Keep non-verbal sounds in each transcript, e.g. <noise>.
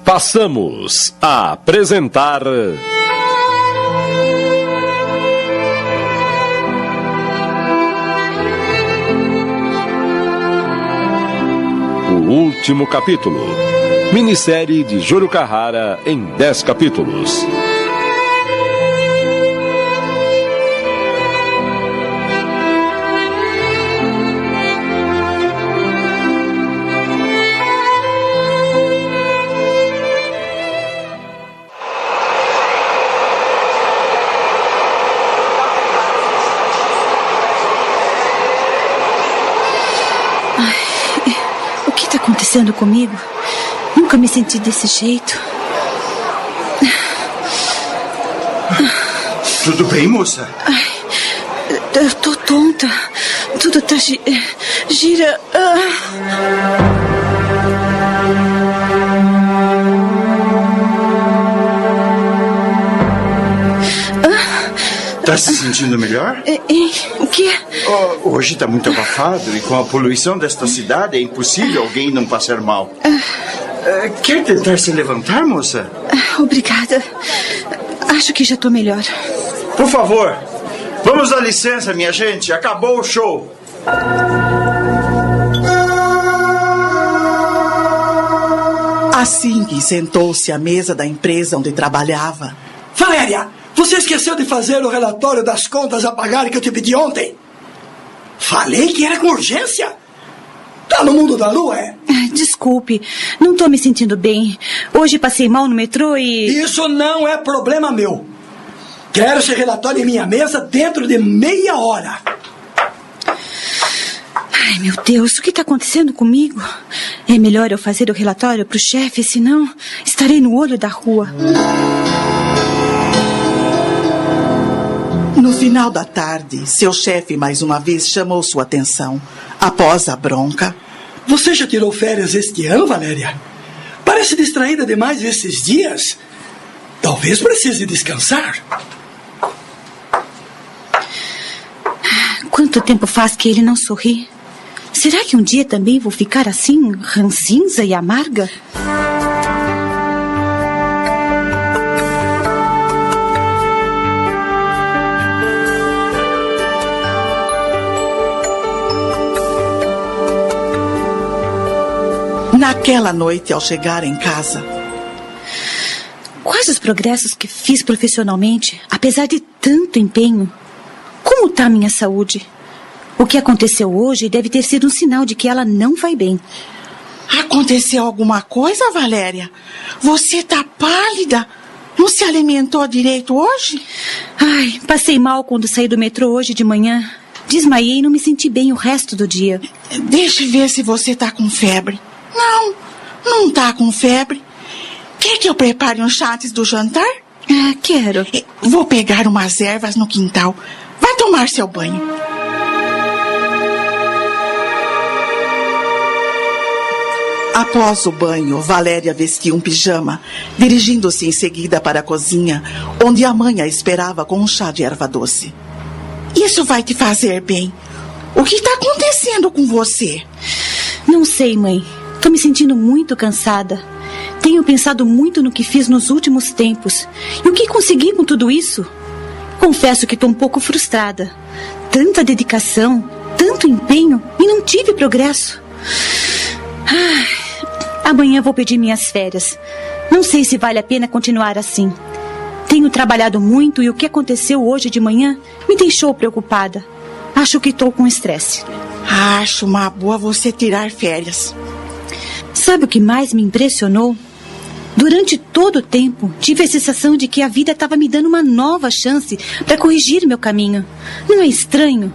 Passamos a apresentar. O último capítulo. Minissérie de Júlio Carrara em 10 capítulos. Acontecendo comigo? Nunca me senti desse jeito. Tudo bem, moça? Eu tô tonta. Tudo tá gi- gira. Ah. Tá se sentindo melhor? É, é, O quê? Oh, hoje tá muito abafado e com a poluição desta cidade é impossível alguém não passar mal. Eh, quer tentar se levantar, moça? Ah, Obrigada. Acho que já tô melhor. Por favor, vamos dar licença, minha gente. Acabou o show. Assim que sentou-se à mesa da empresa onde trabalhava, Valéria, você esqueceu de fazer o relatório das contas a pagar que eu te pedi ontem? Falei que era com urgência. Tá no mundo da lua, é? Ah, Desculpe, não tô me sentindo bem. Hoje passei mal no metrô e. Isso não é problema meu. Quero esse relatório em minha mesa dentro de meia hora. Ai, meu Deus, o que está acontecendo comigo? É melhor eu fazer o relatório pro chefe, senão estarei no olho da rua. No final da tarde, seu chefe mais uma vez chamou sua atenção. Após a bronca, Você já tirou férias este ano, Valéria? Parece distraída demais esses dias. Talvez precise descansar. Quanto tempo faz que ele não sorri? Será que um dia também vou ficar assim, rancinza e amarga? Naquela noite, ao chegar em casa, Quais os progressos que fiz profissionalmente, apesar de tanto empenho? Como está minha saúde? O que aconteceu hoje deve ter sido um sinal de que ela não vai bem. aconteceu alguma coisa, Valéria? Você tá pálida? Não se alimentou direito hoje? Ai, passei mal quando saí do metrô hoje de manhã. Desmaiei e não me senti bem o resto do dia. Deixa eu ver se você tá com febre. Não, não tá com febre. Quer que eu prepare um chá antes do jantar? Ah, quero. Vou pegar umas ervas no quintal. Vai tomar seu banho. Após o banho, Valéria vestiu um pijama, dirigindo-se em seguida para a cozinha, onde a mãe a esperava com um chá de erva doce. Isso vai te fazer bem. O que está acontecendo com você? Não sei, mãe. Tô me sentindo muito cansada. Tenho pensado muito no que fiz nos últimos tempos. E o que consegui com tudo isso? Confesso que tô um pouco frustrada. Tanta dedicação, tanto empenho e não tive progresso. Ai, amanhã vou pedir minhas férias. Não sei se vale a pena continuar assim. Tenho trabalhado muito e o que aconteceu hoje de manhã me deixou preocupada. Acho que estou com estresse. Acho uma boa você tirar férias. Sabe o que mais me impressionou? Durante todo o tempo, tive a sensação de que a vida estava me dando uma nova chance para corrigir meu caminho. Não é estranho?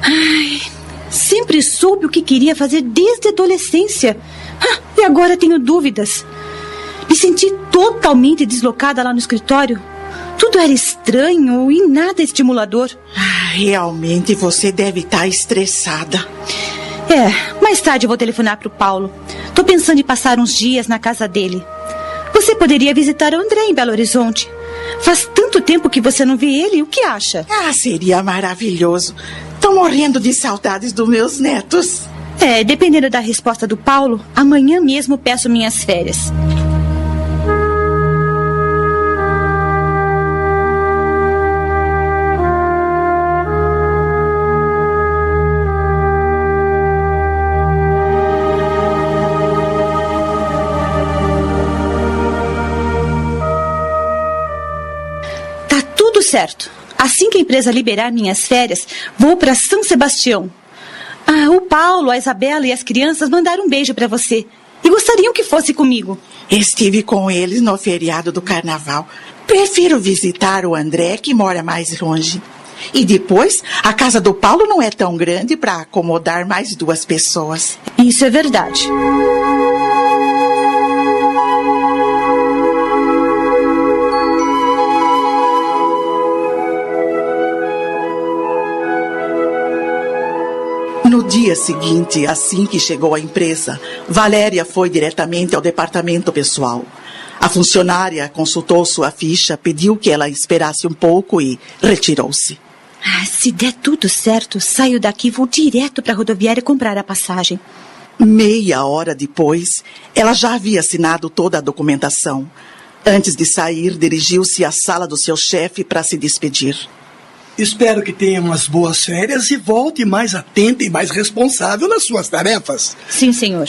Ai, sempre soube o que queria fazer desde a adolescência. Ah, e agora tenho dúvidas. Me senti totalmente deslocada lá no escritório. Tudo era estranho e nada estimulador. Ah, realmente você deve estar estressada. É, mais tarde eu vou telefonar pro Paulo. Tô pensando em passar uns dias na casa dele. Você poderia visitar o André em Belo Horizonte. Faz tanto tempo que você não vê ele, o que acha? Ah, seria maravilhoso. Tô morrendo de saudades dos meus netos. É, dependendo da resposta do Paulo, amanhã mesmo peço minhas férias. Certo. Assim que a empresa liberar minhas férias, vou para São Sebastião. Ah, o Paulo, a Isabela e as crianças mandaram um beijo para você. E gostariam que fosse comigo. Estive com eles no feriado do carnaval. Prefiro visitar o André, que mora mais longe. E depois, a casa do Paulo não é tão grande para acomodar mais duas pessoas. Isso é verdade. Dia seguinte, assim que chegou à empresa, Valéria foi diretamente ao departamento pessoal. A funcionária consultou sua ficha, pediu que ela esperasse um pouco e retirou-se. Ah, se der tudo certo, saio daqui e vou direto para a rodoviária comprar a passagem. Meia hora depois, ela já havia assinado toda a documentação. Antes de sair, dirigiu-se à sala do seu chefe para se despedir. Espero que tenha umas boas férias e volte mais atenta e mais responsável nas suas tarefas. Sim, senhor.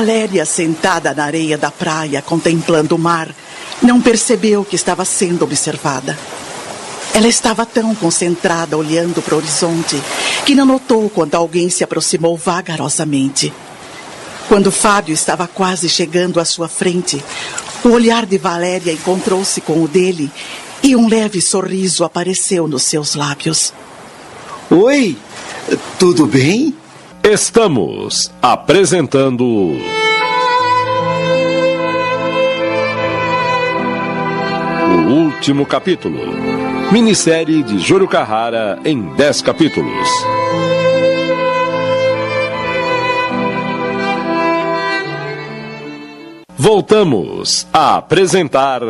Valéria, sentada na areia da praia, contemplando o mar, não percebeu que estava sendo observada. Ela estava tão concentrada olhando para o horizonte que não notou quando alguém se aproximou vagarosamente. Quando Fábio estava quase chegando à sua frente, o olhar de Valéria encontrou-se com o dele e um leve sorriso apareceu nos seus lábios. Oi, tudo bem? Estamos apresentando. O último capítulo. Minissérie de Júlio Carrara em 10 capítulos. Voltamos a apresentar.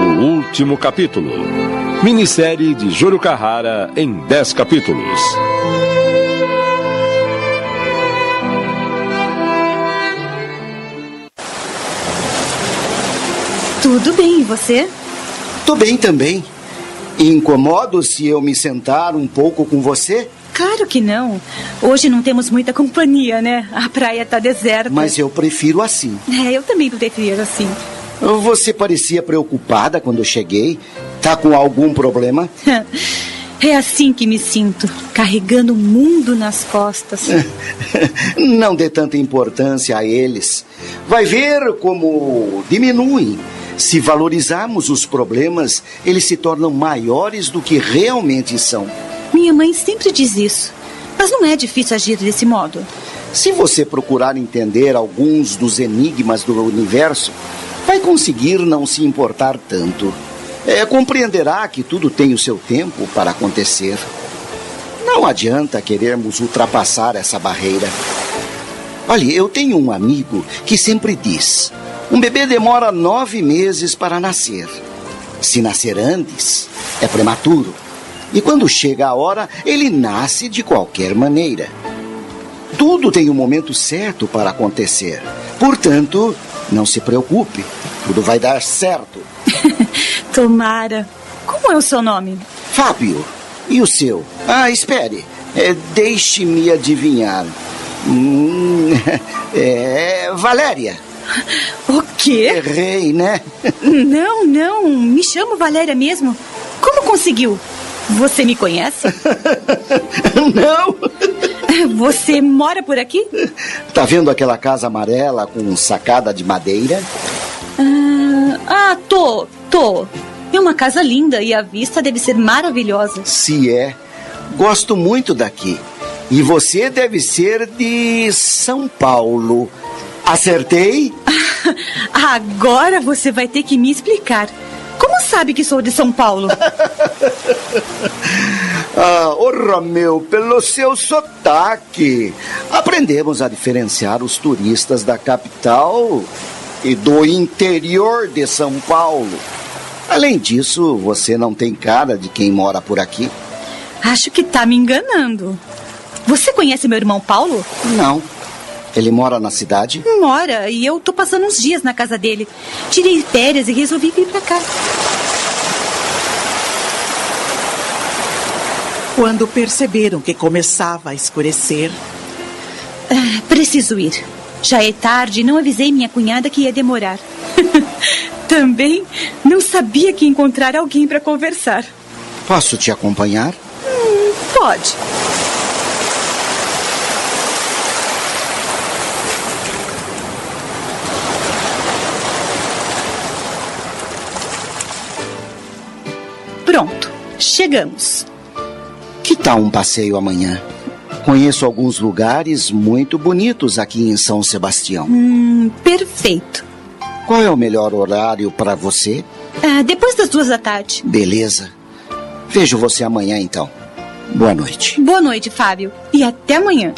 O último capítulo. Minissérie de Júlio Carrara em 10 capítulos. Tudo bem, e você? Tô bem também. Incomodo se eu me sentar um pouco com você? Claro que não. Hoje não temos muita companhia, né? A praia tá deserta. Mas eu prefiro assim. É, eu também prefiro assim. Você parecia preocupada quando eu cheguei. Tá com algum problema? <laughs> É assim que me sinto, carregando o mundo nas costas. <laughs> Não dê tanta importância a eles. Vai ver como diminuem. Se valorizarmos os problemas, eles se tornam maiores do que realmente são. Minha mãe sempre diz isso. Mas não é difícil agir desse modo. Se você procurar entender alguns dos enigmas do universo, vai conseguir não se importar tanto. É, compreenderá que tudo tem o seu tempo para acontecer. Não adianta querermos ultrapassar essa barreira. Olha, eu tenho um amigo que sempre diz: um bebê demora nove meses para nascer. Se nascer antes, é prematuro. E quando chega a hora, ele nasce de qualquer maneira. Tudo tem um momento certo para acontecer. Portanto, não se preocupe, tudo vai dar certo. <laughs> Tomara. Como é o seu nome? Fábio, e o seu? Ah, espere, é, deixe-me adivinhar. Hum, <laughs> é, Valéria. O quê? Errei, né? <laughs> Não, não. Me chamo Valéria mesmo. Como conseguiu? Você me conhece? Não! Você mora por aqui? Tá vendo aquela casa amarela com sacada de madeira? Ah, ah, tô, tô. É uma casa linda e a vista deve ser maravilhosa. Se é. Gosto muito daqui. E você deve ser de São Paulo. Acertei? <laughs> Agora você vai ter que me explicar. Como sabe que sou de São Paulo? <laughs> ah, ô Romeu, pelo seu sotaque. Aprendemos a diferenciar os turistas da capital e do interior de São Paulo. Além disso, você não tem cara de quem mora por aqui. Acho que tá me enganando. Você conhece meu irmão Paulo? Não. Ele mora na cidade? Mora, e eu tô passando uns dias na casa dele. Tirei férias e resolvi vir pra cá. Quando perceberam que começava a escurecer. Ah, preciso ir. Já é tarde e não avisei minha cunhada que ia demorar. <laughs> Também não sabia que encontrar alguém para conversar. Posso te acompanhar? Hum, pode. Pronto, chegamos. Que tal um passeio amanhã? Conheço alguns lugares muito bonitos aqui em São Sebastião. Hum, perfeito. Qual é o melhor horário para você? Ah, depois das duas da tarde. Beleza. Vejo você amanhã então. Boa noite. Boa noite, Fábio. E até amanhã.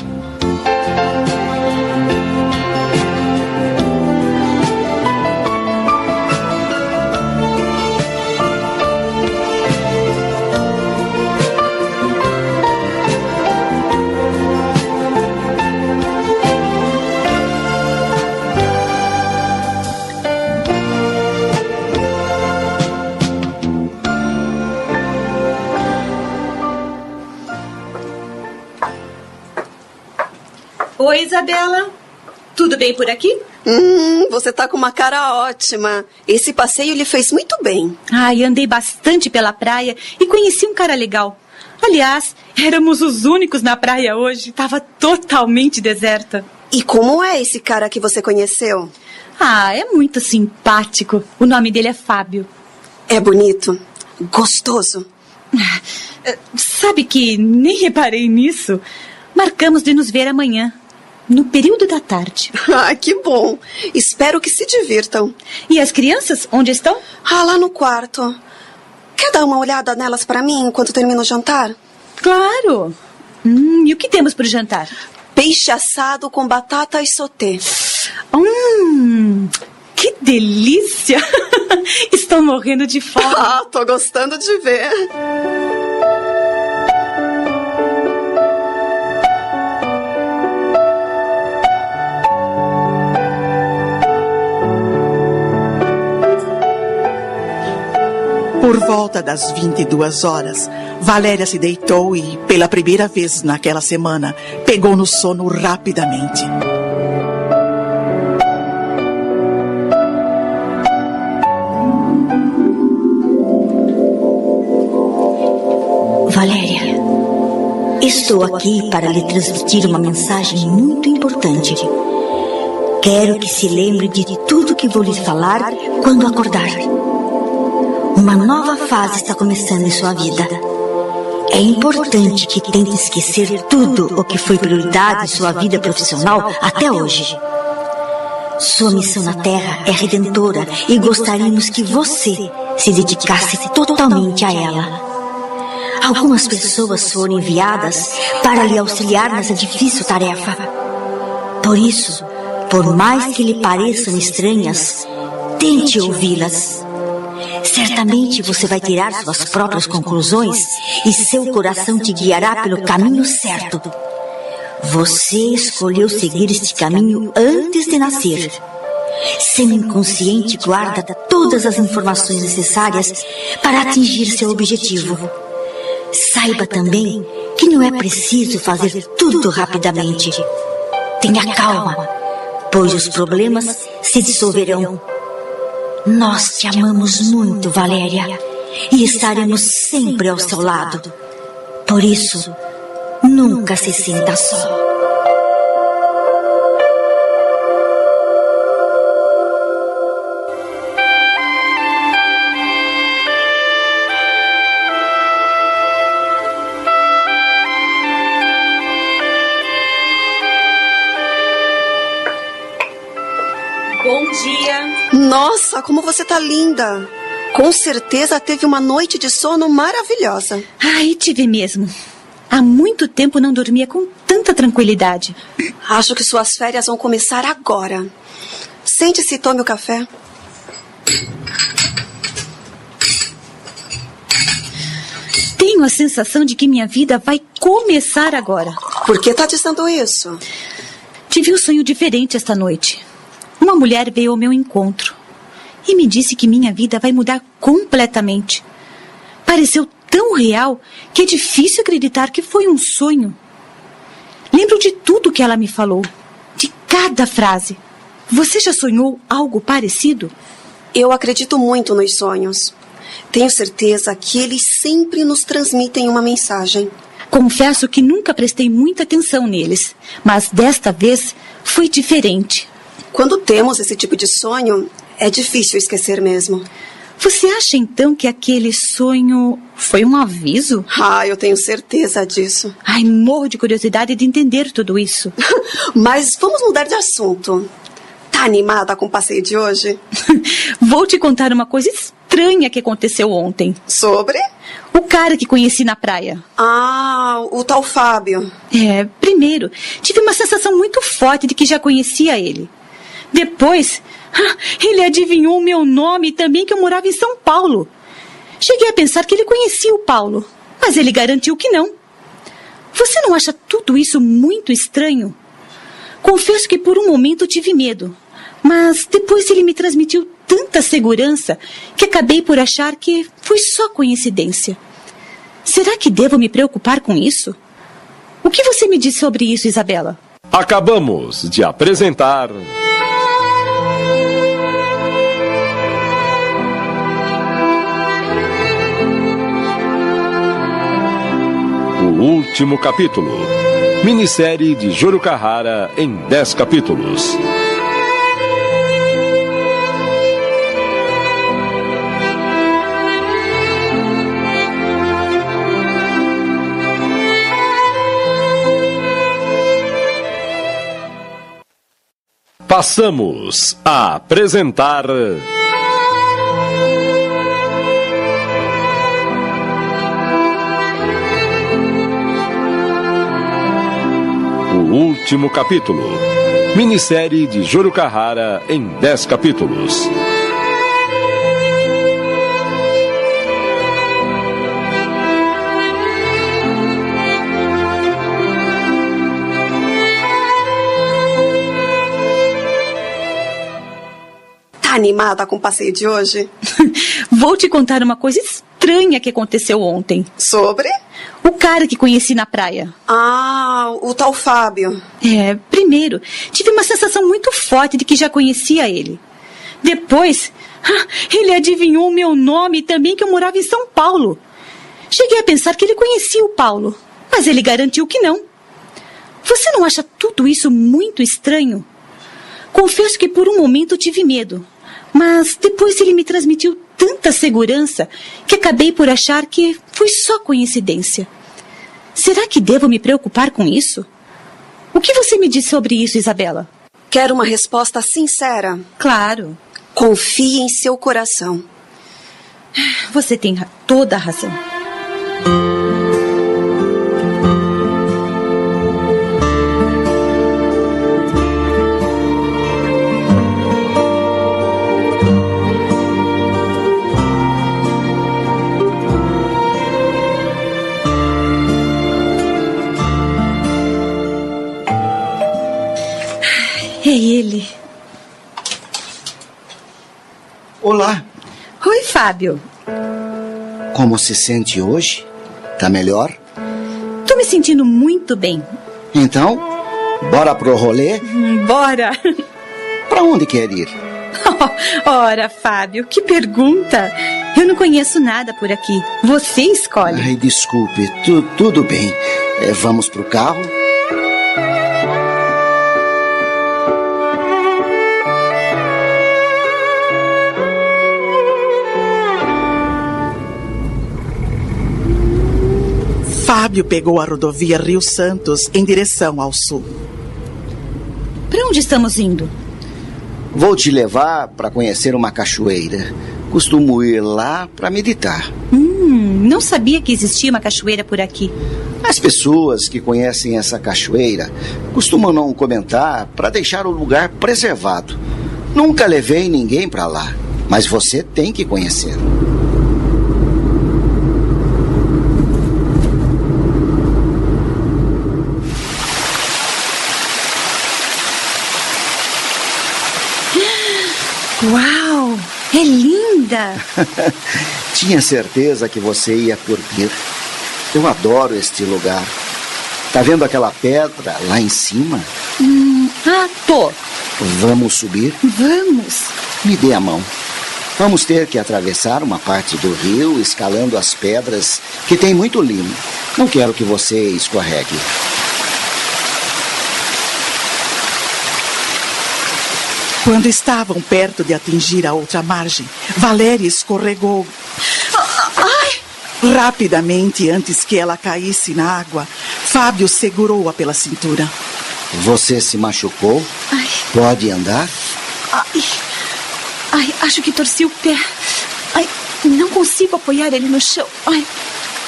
Oi, Isabela. Tudo bem por aqui? Hum, você tá com uma cara ótima. Esse passeio lhe fez muito bem. Ai, andei bastante pela praia e conheci um cara legal. Aliás, éramos os únicos na praia hoje. Tava totalmente deserta. E como é esse cara que você conheceu? Ah, é muito simpático. O nome dele é Fábio. É bonito? Gostoso? Sabe que nem reparei nisso. Marcamos de nos ver amanhã no período da tarde. <laughs> Ah, que bom! Espero que se divirtam. E as crianças, onde estão? Ah, lá no quarto. Quer dar uma olhada nelas para mim enquanto termino o jantar? Claro! Hum, e o que temos para o jantar? Peixe assado com batata e sauté. Hum, que delícia! <laughs> Estou morrendo de fome. <laughs> Ah, tô gostando de ver. Por volta das 22 horas, Valéria se deitou e, pela primeira vez naquela semana, pegou no sono rapidamente. Valéria, estou aqui para lhe transmitir uma mensagem muito importante. Quero que se lembre de tudo que vou lhe falar quando acordar. Uma nova fase está começando em sua vida. É importante que tente esquecer tudo o que foi prioridade em sua vida profissional até hoje. Sua missão na Terra é redentora e gostaríamos que você se dedicasse totalmente a ela. Algumas pessoas foram enviadas para lhe auxiliar nessa difícil tarefa. Por isso, por mais que lhe pareçam estranhas, tente ouvi-las. Certamente você vai tirar suas próprias conclusões e seu coração te guiará pelo caminho certo. Você escolheu seguir este caminho antes de nascer. Seu inconsciente guarda todas as informações necessárias para atingir seu objetivo. Saiba também que não é preciso fazer tudo rapidamente. Tenha calma, pois os problemas se dissolverão nós te amamos muito, Valéria. e estaremos sempre ao seu lado. Por isso, nunca se sinta só. Nossa, como você tá linda! Com certeza teve uma noite de sono maravilhosa. Ai, tive mesmo. Há muito tempo não dormia com tanta tranquilidade. Acho que suas férias vão começar agora. Sente-se e tome o café. Tenho a sensação de que minha vida vai começar agora. Por que tá dizendo isso? Tive um sonho diferente esta noite. Uma mulher veio ao meu encontro e me disse que minha vida vai mudar completamente. Pareceu tão real que é difícil acreditar que foi um sonho. Lembro de tudo que ela me falou, de cada frase. Você já sonhou algo parecido? Eu acredito muito nos sonhos. Tenho certeza que eles sempre nos transmitem uma mensagem. Confesso que nunca prestei muita atenção neles, mas desta vez foi diferente. Quando temos esse tipo de sonho, é difícil esquecer mesmo. Você acha então que aquele sonho foi um aviso? Ah, eu tenho certeza disso. Ai, morro de curiosidade de entender tudo isso. <laughs> Mas vamos mudar de assunto. Tá animada com o passeio de hoje? <laughs> Vou te contar uma coisa estranha que aconteceu ontem. Sobre? O cara que conheci na praia. Ah, o tal Fábio. É, primeiro, tive uma sensação muito forte de que já conhecia ele. Depois, ah, ele adivinhou o meu nome e também que eu morava em São Paulo. Cheguei a pensar que ele conhecia o Paulo, mas ele garantiu que não. Você não acha tudo isso muito estranho? Confesso que por um momento tive medo, mas depois ele me transmitiu tanta segurança que acabei por achar que foi só coincidência. Será que devo me preocupar com isso? O que você me diz sobre isso, Isabela? Acabamos de apresentar. Último capítulo. Minissérie de Júlio Carrara em 10 capítulos. Passamos a apresentar. Último capítulo. Minissérie de Júlio Carrara em 10 capítulos. Tá animada com o passeio de hoje? <laughs> Vou te contar uma coisa estranha que aconteceu ontem. Sobre? O cara que conheci na praia. Ah, o tal Fábio. É, primeiro, tive uma sensação muito forte de que já conhecia ele. Depois, <laughs> ah, ele adivinhou o meu nome e também que eu morava em São Paulo. Cheguei a pensar que ele conhecia o Paulo, mas ele garantiu que não. Você não acha tudo isso muito estranho? Confesso que por um momento tive medo, mas depois ele me transmitiu tanta segurança que acabei por achar que foi só coincidência. Será que devo me preocupar com isso? O que você me diz sobre isso, Isabela? Quero uma resposta sincera. Claro, Confie em seu coração. você tem toda a razão. Olá, Oi, Fábio. como se sente hoje? Tá melhor? Tô me sentindo muito bem. Então, bora pro rolê? Hum, Bora! Pra onde quer ir? <laughs> Ora, Fábio, que pergunta! Eu não conheço nada por aqui. Você escolhe. Ai, desculpe, tu, tudo bem. É, vamos pro carro? Fábio pegou a rodovia Rio Santos em direção ao sul. Para onde estamos indo? Vou te levar para conhecer uma cachoeira. Costumo ir lá para meditar. Hum, não sabia que existia uma cachoeira por aqui. As pessoas que conhecem essa cachoeira costumam não comentar para deixar o lugar preservado. Nunca levei ninguém para lá, mas você tem que conhecer. Uau! É <laughs> Tinha certeza que você ia curtir. Eu adoro este lugar. Tá vendo aquela pedra lá em cima? Hum, ah, tô. Vamos subir? Vamos. Me dê a mão. Vamos ter que atravessar uma parte do rio escalando as pedras que tem muito limo. Não quero que você escorregue. Quando estavam perto de atingir a outra margem, Valéria escorregou. Ai! Rapidamente, antes que ela caísse na água, Fábio segurou-a pela cintura. Você se machucou? Ai. Pode andar? Ai. Ai, acho que torci o pé. Ai, não consigo apoiar ele no chão. Ai.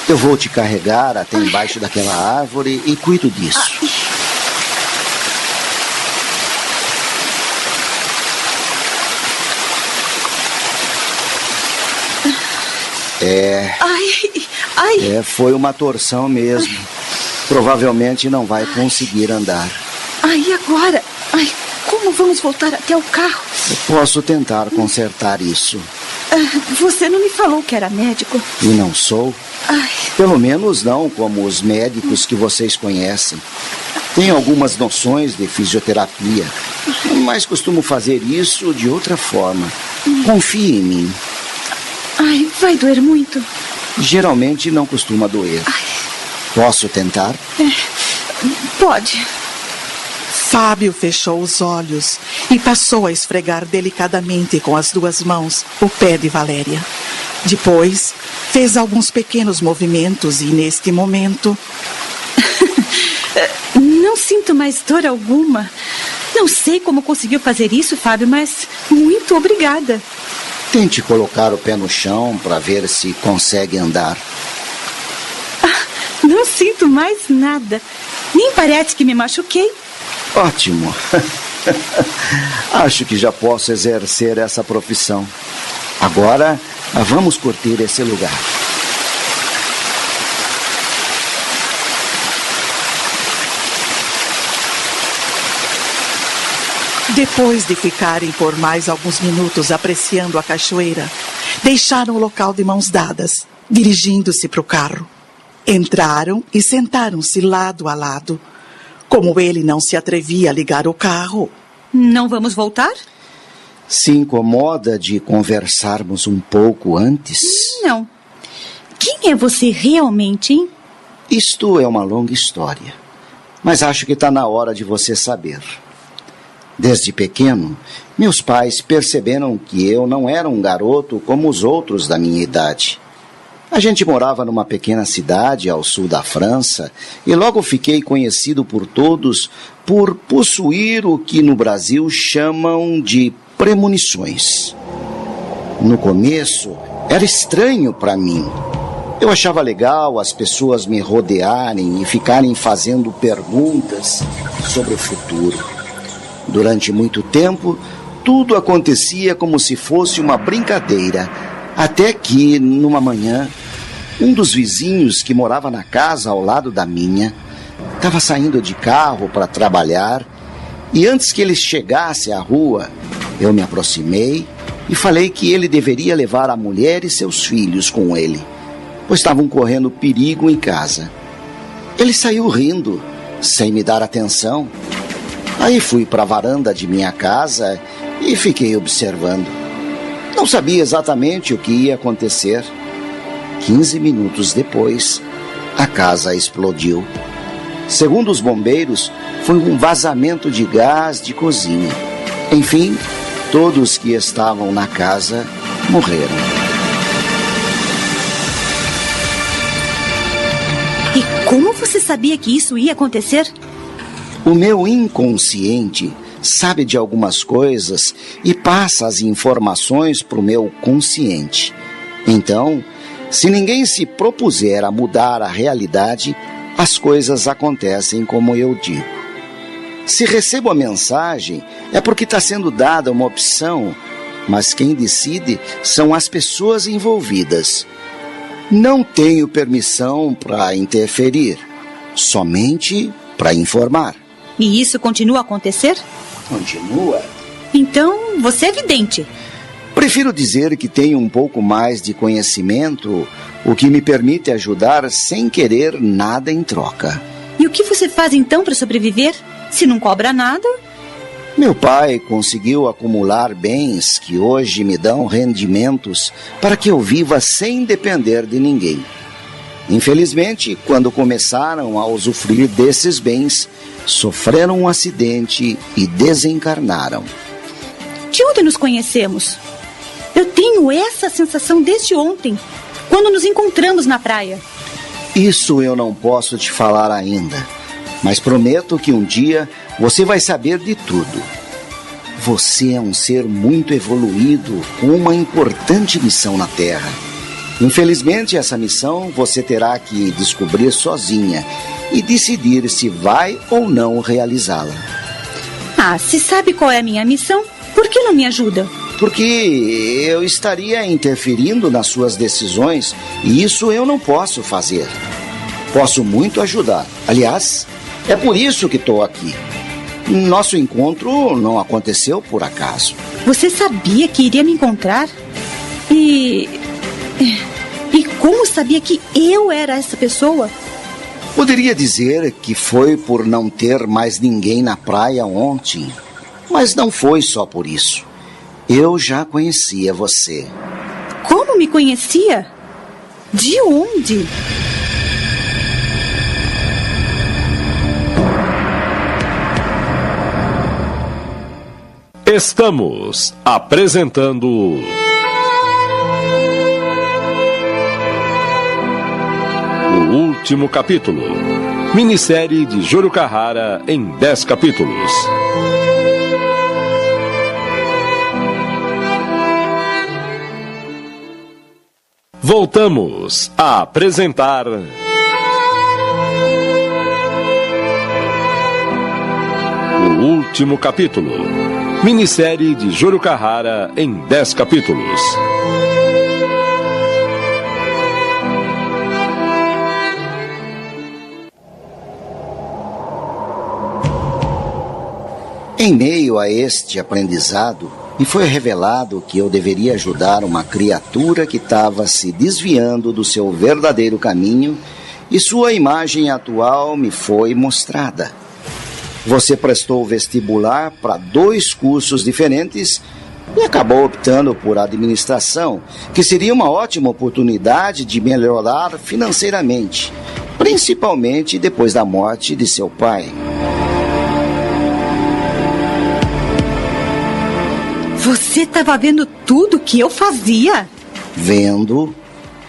Eu vou te carregar até embaixo daquela árvore e cuido disso. Ai. É. Ai, ai. É, foi uma torção mesmo. Provavelmente não vai conseguir andar. Ai, e agora? Ai, como vamos voltar até o carro? Eu posso tentar consertar isso. Ah, você não me falou que era médico. E não sou? Ai, Pelo menos não como os médicos que vocês conhecem. Tenho algumas noções de fisioterapia, mas costumo fazer isso de outra forma. Confie em mim. Ai, vai doer muito. Geralmente não costuma doer. Posso tentar? Pode. Fábio fechou os olhos e passou a esfregar delicadamente com as duas mãos o pé de Valéria. Depois, fez alguns pequenos movimentos e, neste momento, <laughs> Não sinto mais dor alguma. Não sei como conseguiu fazer isso, Fábio, mas muito obrigada. Tente colocar o pé no chão para ver se consegue andar. Não sinto mais nada. Nem parece que me machuquei. Ótimo. <laughs> Acho que já posso exercer essa profissão. Agora, vamos curtir esse lugar. Depois de ficarem por mais alguns minutos apreciando a cachoeira, deixaram o local de mãos dadas, dirigindo-se para o carro. Entraram e sentaram-se lado a lado. Como ele não se atrevia a ligar o carro, Não vamos voltar? Se incomoda de conversarmos um pouco antes? Não. Quem é você realmente, hein? Isto é uma longa história, mas acho que está na hora de você saber. Desde pequeno, meus pais perceberam que eu não era um garoto como os outros da minha idade. A gente morava numa pequena cidade ao sul da França e logo fiquei conhecido por todos por possuir o que no Brasil chamam de premonições. No começo, era estranho para mim. Eu achava legal as pessoas me rodearem e ficarem fazendo perguntas sobre o futuro. Durante muito tempo, tudo acontecia como se fosse uma brincadeira, até que, numa manhã, um dos vizinhos que morava na casa ao lado da minha estava saindo de carro para trabalhar e antes que ele chegasse à rua, eu me aproximei e falei que ele deveria levar a mulher e seus filhos com ele, pois estavam correndo perigo em casa. Ele saiu rindo, sem me dar atenção. Aí fui para a varanda de minha casa e fiquei observando. Não sabia exatamente o que ia acontecer. 15 minutos depois, a casa explodiu. Segundo os bombeiros, foi um vazamento de gás de cozinha. Enfim, todos que estavam na casa morreram. E como você sabia que isso ia acontecer? O meu inconsciente sabe de algumas coisas e passa as informações para o meu consciente. Então, se ninguém se propuser a mudar a realidade, as coisas acontecem como eu digo. Se recebo a mensagem, é porque está sendo dada uma opção, mas quem decide são as pessoas envolvidas. Não tenho permissão para interferir, somente para informar. E isso continua a acontecer? Continua? Então, você é vidente. Prefiro dizer que tenho um pouco mais de conhecimento, o que me permite ajudar sem querer nada em troca. E o que você faz então para sobreviver? Se não cobra nada? Meu pai conseguiu acumular bens que hoje me dão rendimentos para que eu viva sem depender de ninguém. Infelizmente, quando começaram a usufruir desses bens, sofreram um acidente e desencarnaram. De onde nos conhecemos? Eu tenho essa sensação desde ontem, quando nos encontramos na praia. Isso eu não posso te falar ainda, mas prometo que um dia você vai saber de tudo. Você é um ser muito evoluído com uma importante missão na Terra. Infelizmente, essa missão você terá que descobrir sozinha e decidir se vai ou não realizá-la. Ah, se sabe qual é a minha missão, por que não me ajuda? Porque eu estaria interferindo nas suas decisões e isso eu não posso fazer. Posso muito ajudar. Aliás, é por isso que estou aqui. Nosso encontro não aconteceu por acaso. Você sabia que iria me encontrar? E. E como sabia que eu era essa pessoa? Poderia dizer que foi por não ter mais ninguém na praia ontem, mas não foi só por isso. Eu já conhecia você. Como me conhecia? De onde? Estamos apresentando. Último capítulo. Minissérie de Júlio Carrara em 10 capítulos. Voltamos a apresentar. O último capítulo. Minissérie de Júlio Carrara em 10 capítulos. Em meio a este aprendizado, me foi revelado que eu deveria ajudar uma criatura que estava se desviando do seu verdadeiro caminho e sua imagem atual me foi mostrada. Você prestou vestibular para dois cursos diferentes e acabou optando por administração, que seria uma ótima oportunidade de melhorar financeiramente, principalmente depois da morte de seu pai. Você estava vendo tudo que eu fazia? Vendo,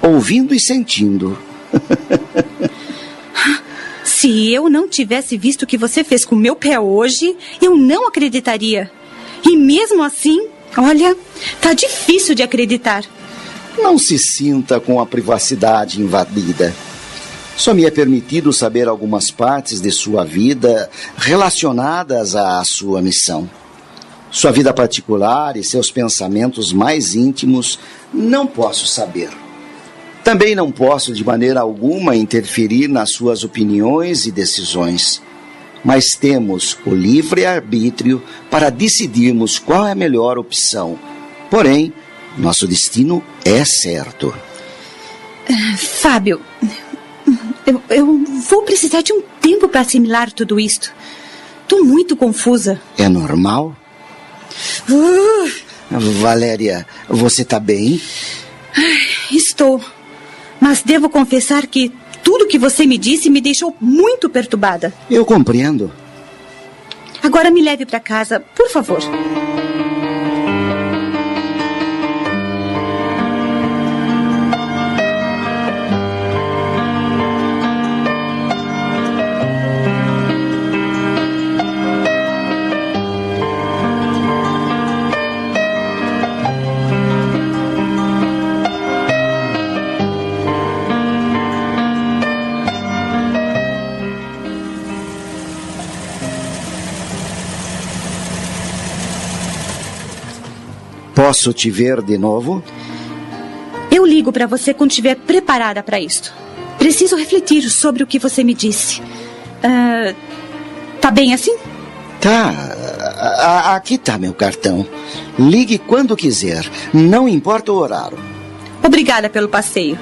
ouvindo e sentindo. <laughs> Se eu não tivesse visto o que você fez com meu pé hoje, eu não acreditaria. E mesmo assim, olha, tá difícil de acreditar. Não se sinta com a privacidade invadida. Só me é permitido saber algumas partes de sua vida relacionadas à sua missão. Sua vida particular e seus pensamentos mais íntimos não posso saber. Também não posso, de maneira alguma, interferir nas suas opiniões e decisões. Mas temos o livre-arbítrio para decidirmos qual é a melhor opção. Porém, nosso destino é certo. Fábio, eu, eu vou precisar de um tempo para assimilar tudo isto. Estou muito confusa. É normal? Uh, Valéria, você tá bem? Estou. Mas devo confessar que tudo que você me disse me deixou muito perturbada. Eu compreendo. Agora me leve para casa, por favor. Posso te ver de novo? Eu ligo para você quando estiver preparada para isto. Preciso refletir sobre o que você me disse. Ah, tá bem assim? Tá. A- a- Aqui tá meu cartão. Ligue quando quiser. Não importa o horário. Obrigada pelo passeio.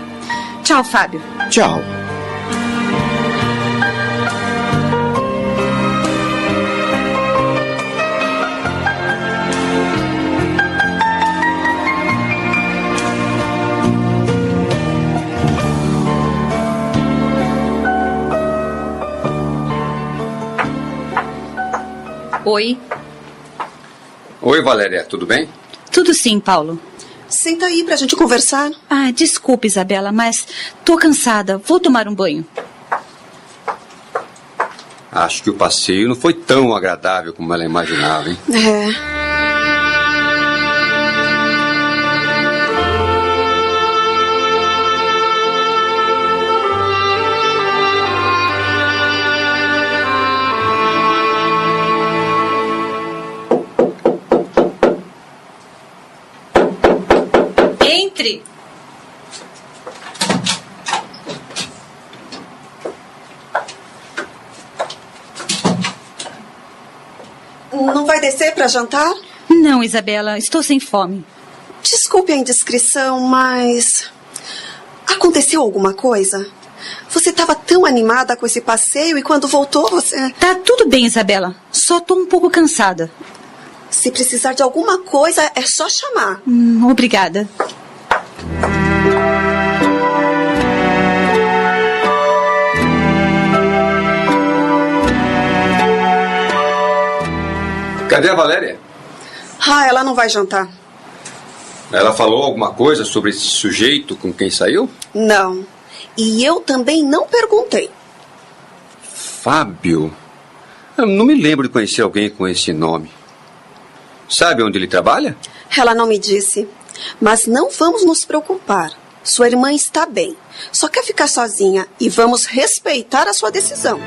Tchau, Fábio. Tchau. Oi. Oi, Valéria, tudo bem? Tudo sim, Paulo. Senta aí pra gente conversar. Ah, desculpe, Isabela, mas tô cansada. Vou tomar um banho. Acho que o passeio não foi tão agradável como ela imaginava, hein? É. Entre. Não vai descer pra jantar? Não, Isabela, estou sem fome. Desculpe a indiscrição, mas. Aconteceu alguma coisa? Você estava tão animada com esse passeio e quando voltou você. Tá tudo bem, Isabela. Só tô um pouco cansada. Se precisar de alguma coisa, é só chamar. Hum, obrigada. Cadê a Valéria? Ah, ela não vai jantar. Ela falou alguma coisa sobre esse sujeito com quem saiu? Não. E eu também não perguntei. Fábio? Eu não me lembro de conhecer alguém com esse nome. Sabe onde ele trabalha? Ela não me disse. Mas não vamos nos preocupar. Sua irmã está bem. Só quer ficar sozinha e vamos respeitar a sua decisão.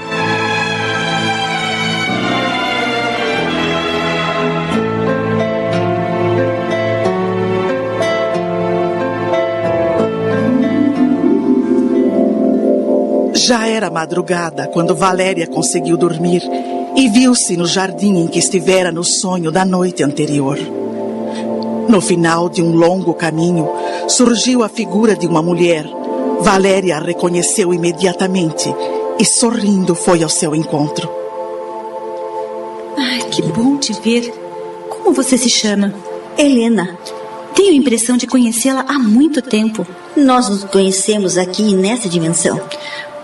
Já era madrugada quando Valéria conseguiu dormir e viu-se no jardim em que estivera no sonho da noite anterior. No final de um longo caminho, surgiu a figura de uma mulher. Valéria a reconheceu imediatamente e, sorrindo, foi ao seu encontro. Ai, que bom te ver. Como você se chama? Helena, Tenho a impressão de conhecê-la há muito tempo. nós nos conhecemos aqui nessa dimensão.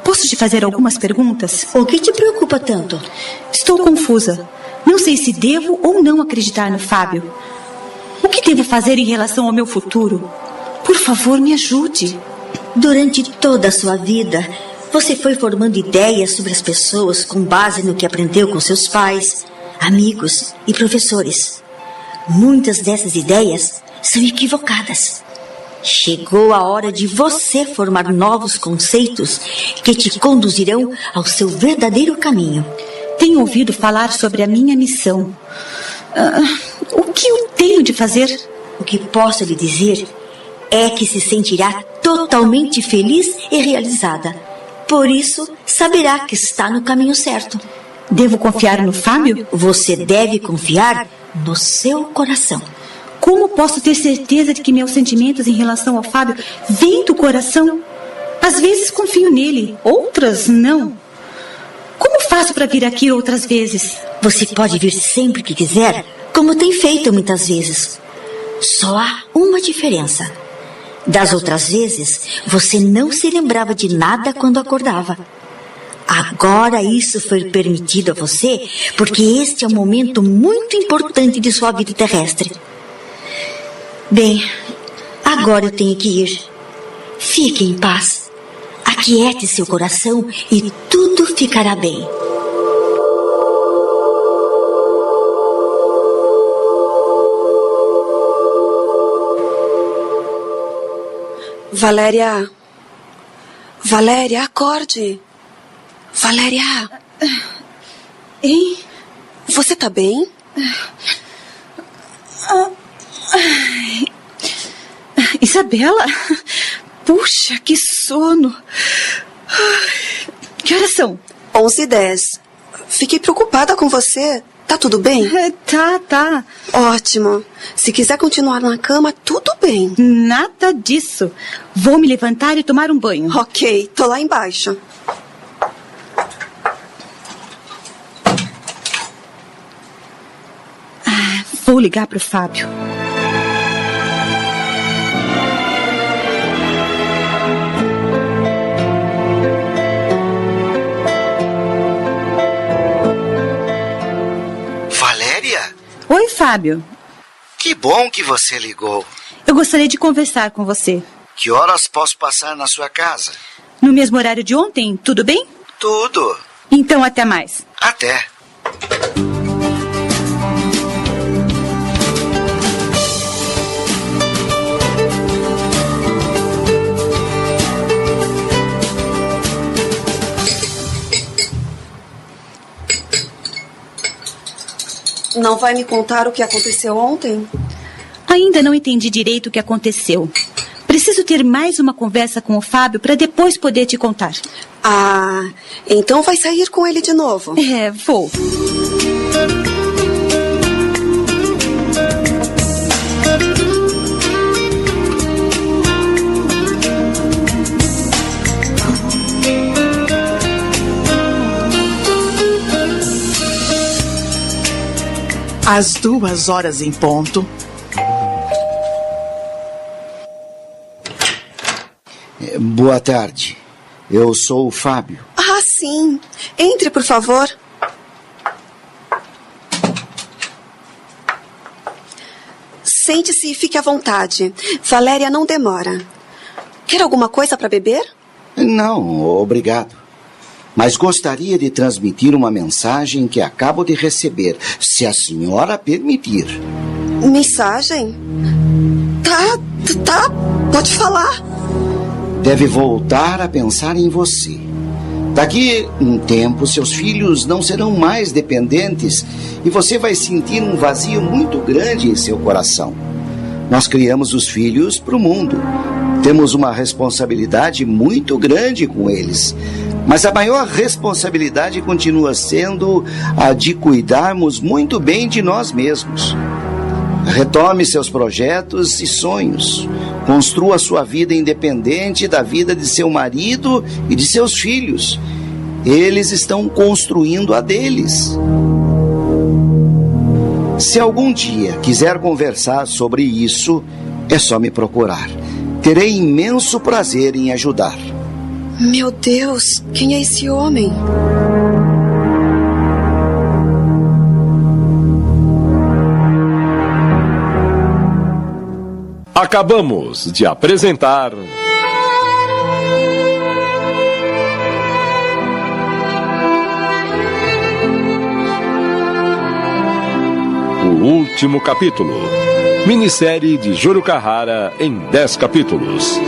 Posso te fazer algumas perguntas? O que te preocupa tanto? Estou confusa. Não sei se devo ou não acreditar no Fábio. O que devo fazer em relação ao meu futuro? Por favor, me ajude. Durante toda a sua vida, você foi formando ideias sobre as pessoas com base no que aprendeu com seus pais, amigos e professores. Muitas dessas ideias são equivocadas. Chegou a hora de você formar novos conceitos que te conduzirão ao seu verdadeiro caminho. Tenho ouvido falar sobre a minha missão. Ah, o que eu tenho de fazer? O que posso lhe dizer é que se sentirá totalmente feliz e realizada. Por isso, saberá que está no caminho certo. Devo confiar no Fábio? Você deve confiar no seu coração. Como posso ter certeza de que meus sentimentos em relação ao Fábio vêm do coração? Às vezes confio nele, outras não. Como faço para vir aqui outras vezes? Você pode vir sempre que quiser, como tem feito muitas vezes. Só há uma diferença. Das outras vezes, você não se lembrava de nada quando acordava. Agora isso foi permitido a você porque este é um momento muito importante de sua vida terrestre. Bem, agora eu tenho que ir. Fique em paz. Aquiete seu coração e tudo ficará bem. Valéria. Valéria, acorde. Valéria. Hein? Você tá bem? Isabela? Puxa, que sono. Que horas são? Onze e dez. Fiquei preocupada com você. Tá tudo bem? É, tá, tá. Ótimo. Se quiser continuar na cama, tudo bem. Nada disso. Vou me levantar e tomar um banho. Ok, tô lá embaixo. Ah, vou ligar pro Fábio. Oi, Fábio. Que bom que você ligou. Eu gostaria de conversar com você. Que horas posso passar na sua casa? No mesmo horário de ontem, tudo bem? Tudo. Então, até mais. Até. Não vai me contar o que aconteceu ontem? Ainda não entendi direito o que aconteceu. Preciso ter mais uma conversa com o Fábio para depois poder te contar. Ah, então vai sair com ele de novo. É, vou. Às duas horas em ponto, Boa tarde. Eu sou o Fábio. Ah, sim. Entre, por favor. Sente-se e fique à vontade. Valéria não demora. Quer alguma coisa para beber? Não, obrigado. Mas gostaria de transmitir uma mensagem que acabo de receber, se a senhora permitir. Mensagem? Tá, tá. Pode falar. Deve voltar a pensar em você. Daqui um tempo, seus filhos não serão mais dependentes e você vai sentir um vazio muito grande em seu coração. Nós criamos os filhos para o mundo. Temos uma responsabilidade muito grande com eles. Mas a maior responsabilidade continua sendo a de cuidarmos muito bem de nós mesmos. Retome seus projetos e sonhos. Construa sua vida independente da vida de seu marido e de seus filhos. Eles estão construindo a deles. Se algum dia quiser conversar sobre isso, é só me procurar. Terei imenso prazer em ajudar. Meu Deus, quem é esse homem? Acabamos de apresentar. O último capítulo. Minissérie de Júlio Carrara em 10 capítulos.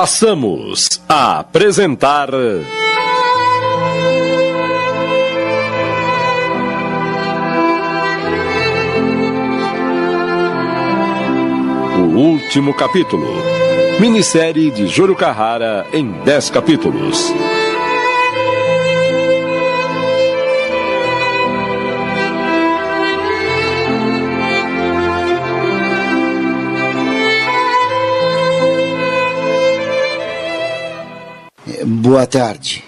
Passamos a apresentar. O último capítulo. Minissérie de Júlio Carrara em 10 capítulos. Boa tarde.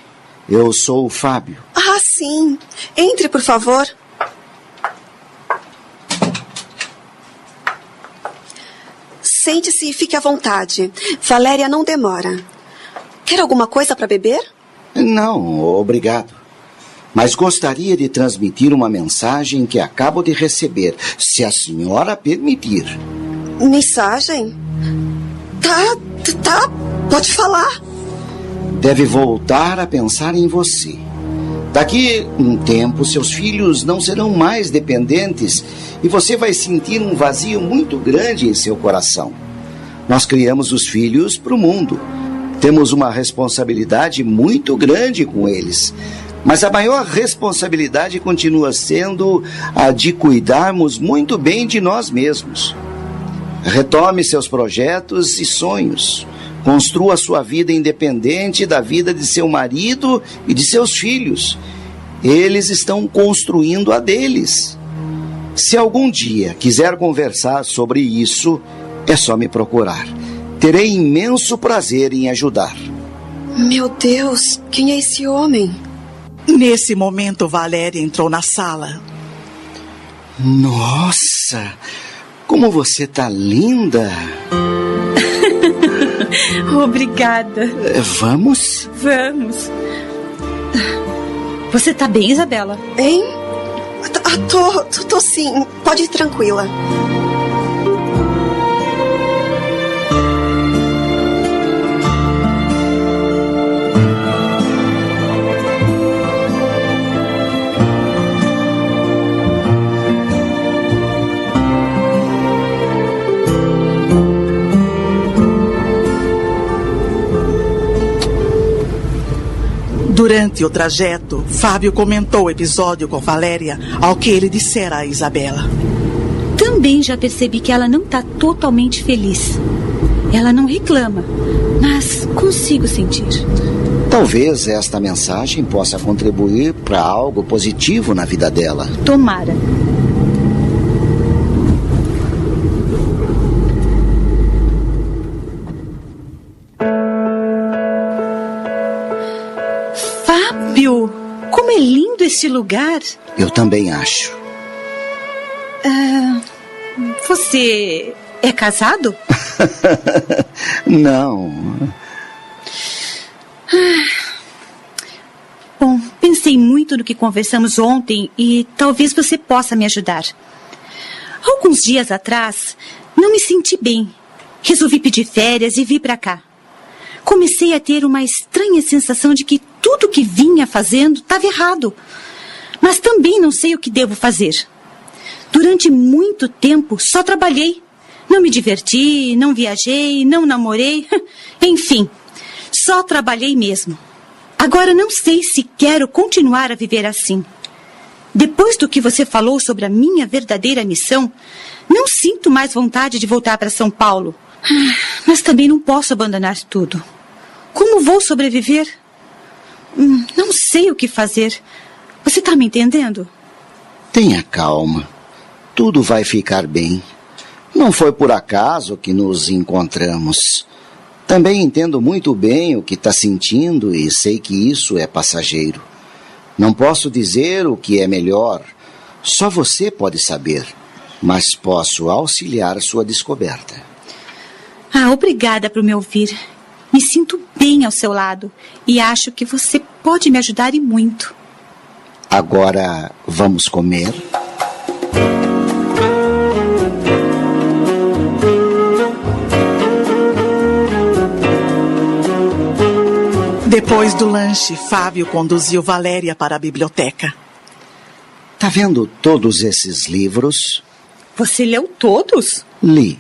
Eu sou o Fábio. Ah, sim. Entre, por favor. Sente-se e fique à vontade. Valéria não demora. Quer alguma coisa para beber? Não, obrigado. Mas gostaria de transmitir uma mensagem que acabo de receber, se a senhora permitir. Mensagem? Tá, tá, pode falar. Deve voltar a pensar em você. Daqui um tempo, seus filhos não serão mais dependentes e você vai sentir um vazio muito grande em seu coração. Nós criamos os filhos para o mundo. Temos uma responsabilidade muito grande com eles. Mas a maior responsabilidade continua sendo a de cuidarmos muito bem de nós mesmos. Retome seus projetos e sonhos. Construa sua vida independente da vida de seu marido e de seus filhos. Eles estão construindo a deles. Se algum dia quiser conversar sobre isso, é só me procurar. Terei imenso prazer em ajudar. Meu Deus, quem é esse homem? Nesse momento, Valéria entrou na sala. Nossa, como você tá linda! Obrigada. Vamos? Vamos. Você tá bem, Isabela? Hein? Tô, tô, tô sim. Pode ir tranquila. Durante o trajeto, Fábio comentou o episódio com Valéria, ao que ele dissera a Isabela. Também já percebi que ela não está totalmente feliz. Ela não reclama, mas consigo sentir. Talvez esta mensagem possa contribuir para algo positivo na vida dela. Tomara. Esse lugar. Eu também acho. Ah, você é casado? <laughs> Não. Bom, pensei muito no que conversamos ontem e talvez você possa me ajudar. Alguns dias atrás, não me senti bem. Resolvi pedir férias e vir para cá. Comecei a ter uma estranha sensação de que tudo que vinha fazendo estava errado. Mas também não sei o que devo fazer. Durante muito tempo só trabalhei. Não me diverti, não viajei, não namorei. <laughs> Enfim, só trabalhei mesmo. Agora não sei se quero continuar a viver assim. Depois do que você falou sobre a minha verdadeira missão, não sinto mais vontade de voltar para São Paulo. <sighs> Mas também não posso abandonar tudo. Como vou sobreviver? Hum, Não sei o que fazer. Você está me entendendo? Tenha calma. Tudo vai ficar bem. Não foi por acaso que nos encontramos. Também entendo muito bem o que está sentindo e sei que isso é passageiro. Não posso dizer o que é melhor. Só você pode saber. Mas posso auxiliar sua descoberta. Ah, obrigada por me ouvir. Me sinto bem ao seu lado e acho que você pode me ajudar e muito. Agora vamos comer? Depois do lanche, Fábio conduziu Valéria para a biblioteca. Tá vendo todos esses livros? Você leu todos? Li.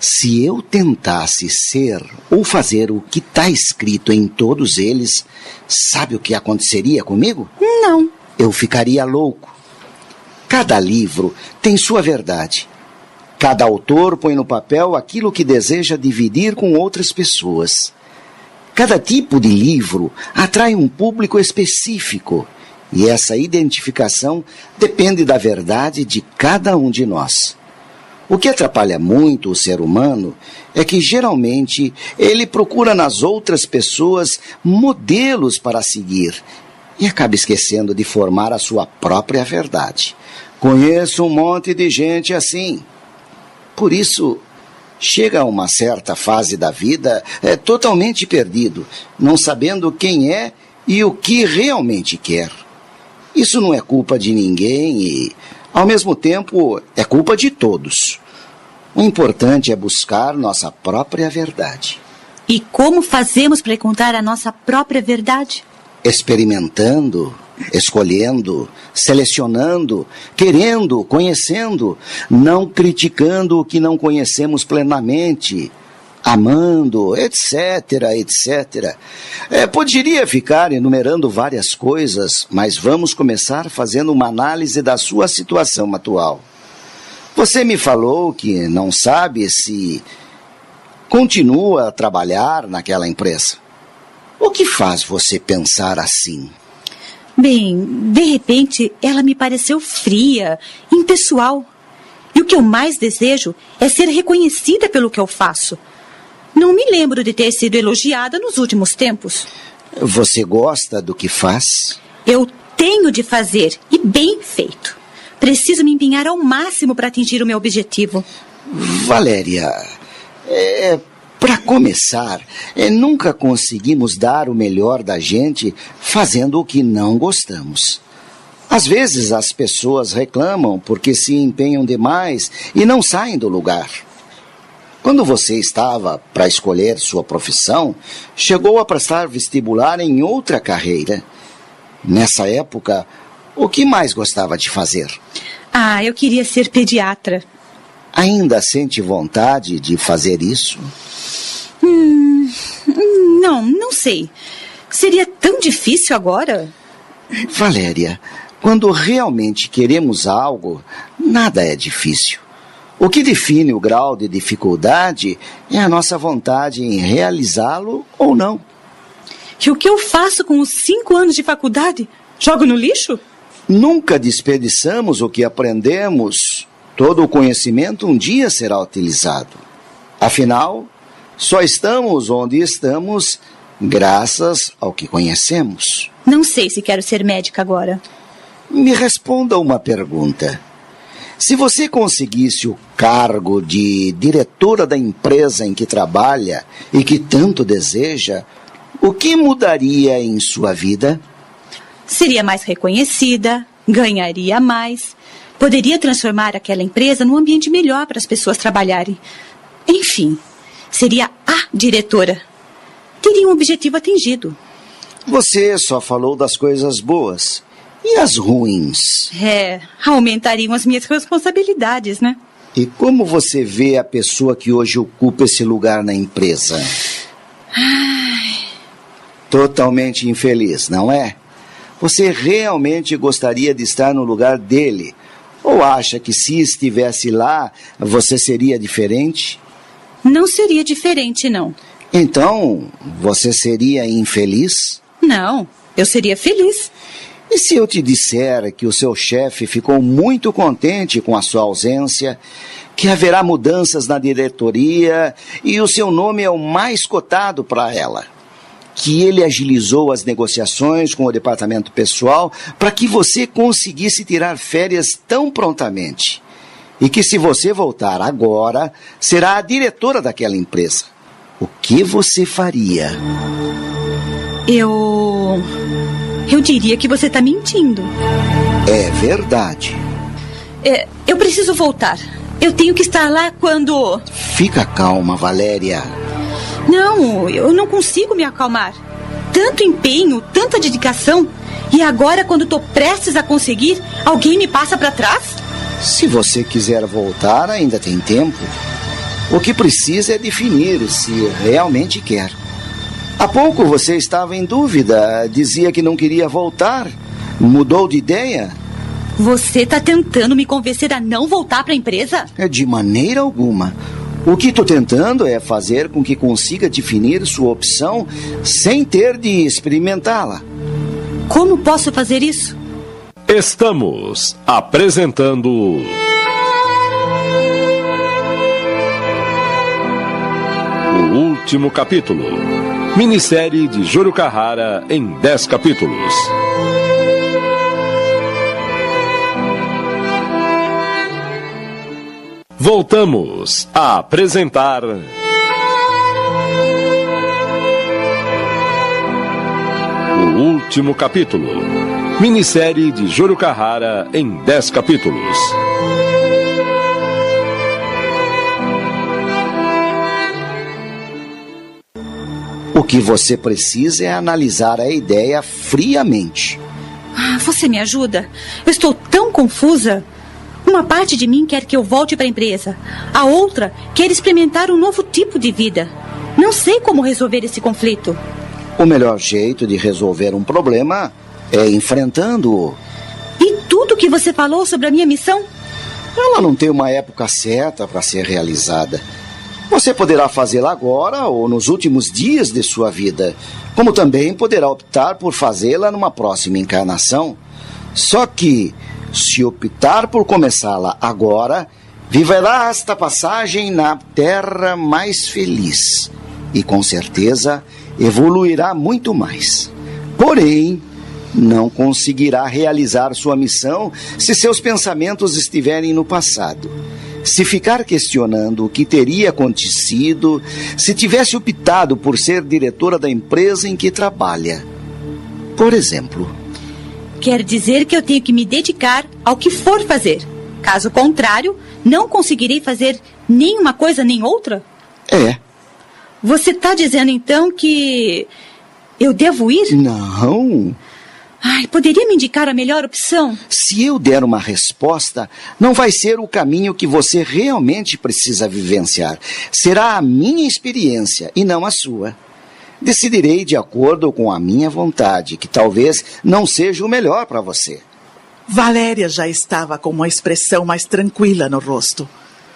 Se eu tentasse ser ou fazer o que está escrito em todos eles, sabe o que aconteceria comigo? Não. Eu ficaria louco. Cada livro tem sua verdade. Cada autor põe no papel aquilo que deseja dividir com outras pessoas. Cada tipo de livro atrai um público específico. E essa identificação depende da verdade de cada um de nós. O que atrapalha muito o ser humano é que geralmente ele procura nas outras pessoas modelos para seguir e acaba esquecendo de formar a sua própria verdade. Conheço um monte de gente assim. Por isso, chega a uma certa fase da vida é totalmente perdido, não sabendo quem é e o que realmente quer. Isso não é culpa de ninguém e ao mesmo tempo, é culpa de todos. O importante é buscar nossa própria verdade. E como fazemos para encontrar a nossa própria verdade? Experimentando, escolhendo, selecionando, querendo, conhecendo, não criticando o que não conhecemos plenamente amando, etc, etc. É, poderia ficar enumerando várias coisas, mas vamos começar fazendo uma análise da sua situação atual. Você me falou que não sabe se continua a trabalhar naquela empresa. O que faz você pensar assim? Bem, de repente ela me pareceu fria, impessoal. E o que eu mais desejo é ser reconhecida pelo que eu faço. Não me lembro de ter sido elogiada nos últimos tempos. Você gosta do que faz? Eu tenho de fazer, e bem feito. Preciso me empenhar ao máximo para atingir o meu objetivo. Valéria, é, para começar, é, nunca conseguimos dar o melhor da gente fazendo o que não gostamos. Às vezes as pessoas reclamam porque se empenham demais e não saem do lugar. Quando você estava para escolher sua profissão, chegou a prestar vestibular em outra carreira. Nessa época, o que mais gostava de fazer? Ah, eu queria ser pediatra. Ainda sente vontade de fazer isso? Hum, não, não sei. Seria tão difícil agora? Valéria, quando realmente queremos algo, nada é difícil. O que define o grau de dificuldade é a nossa vontade em realizá-lo ou não. E o que eu faço com os cinco anos de faculdade? Jogo no lixo? Nunca desperdiçamos o que aprendemos. Todo o conhecimento um dia será utilizado. Afinal, só estamos onde estamos graças ao que conhecemos. Não sei se quero ser médica agora. Me responda uma pergunta. Se você conseguisse o cargo de diretora da empresa em que trabalha e que tanto deseja, o que mudaria em sua vida? Seria mais reconhecida, ganharia mais, poderia transformar aquela empresa num ambiente melhor para as pessoas trabalharem. Enfim, seria a diretora. Teria um objetivo atingido. Você só falou das coisas boas. E as ruins? É, aumentariam as minhas responsabilidades, né? E como você vê a pessoa que hoje ocupa esse lugar na empresa? Ai. Totalmente infeliz, não é? Você realmente gostaria de estar no lugar dele? Ou acha que se estivesse lá, você seria diferente? Não seria diferente, não. Então, você seria infeliz? Não, eu seria feliz. E se eu te disser que o seu chefe ficou muito contente com a sua ausência, que haverá mudanças na diretoria e o seu nome é o mais cotado para ela? Que ele agilizou as negociações com o departamento pessoal para que você conseguisse tirar férias tão prontamente? E que se você voltar agora, será a diretora daquela empresa. O que você faria? Eu. Eu diria que você está mentindo. É verdade. É, eu preciso voltar. Eu tenho que estar lá quando. Fica calma, Valéria. Não, eu não consigo me acalmar. Tanto empenho, tanta dedicação. E agora, quando estou prestes a conseguir, alguém me passa para trás? Se você quiser voltar, ainda tem tempo. O que precisa é definir se realmente quer. Há pouco você estava em dúvida, dizia que não queria voltar. Mudou de ideia? Você está tentando me convencer a não voltar para a empresa? É de maneira alguma. O que estou tentando é fazer com que consiga definir sua opção sem ter de experimentá-la. Como posso fazer isso? Estamos apresentando. O último capítulo. Minissérie de Júlio Carrara em 10 capítulos. Voltamos a apresentar. O último capítulo. Minissérie de Júlio Carrara em 10 capítulos. O que você precisa é analisar a ideia friamente. Ah, você me ajuda? Eu estou tão confusa. Uma parte de mim quer que eu volte para a empresa. A outra quer experimentar um novo tipo de vida. Não sei como resolver esse conflito. O melhor jeito de resolver um problema é enfrentando-o. E tudo que você falou sobre a minha missão? Ela não tem uma época certa para ser realizada. Você poderá fazê-la agora ou nos últimos dias de sua vida, como também poderá optar por fazê-la numa próxima encarnação. Só que, se optar por começá-la agora, viverá esta passagem na terra mais feliz e, com certeza, evoluirá muito mais. Porém, não conseguirá realizar sua missão se seus pensamentos estiverem no passado. Se ficar questionando o que teria acontecido se tivesse optado por ser diretora da empresa em que trabalha. Por exemplo. Quer dizer que eu tenho que me dedicar ao que for fazer. Caso contrário, não conseguirei fazer nem uma coisa nem outra? É. Você está dizendo então que eu devo ir? Não. Ai, poderia me indicar a melhor opção? Se eu der uma resposta, não vai ser o caminho que você realmente precisa vivenciar. Será a minha experiência e não a sua. Decidirei de acordo com a minha vontade, que talvez não seja o melhor para você. Valéria já estava com uma expressão mais tranquila no rosto.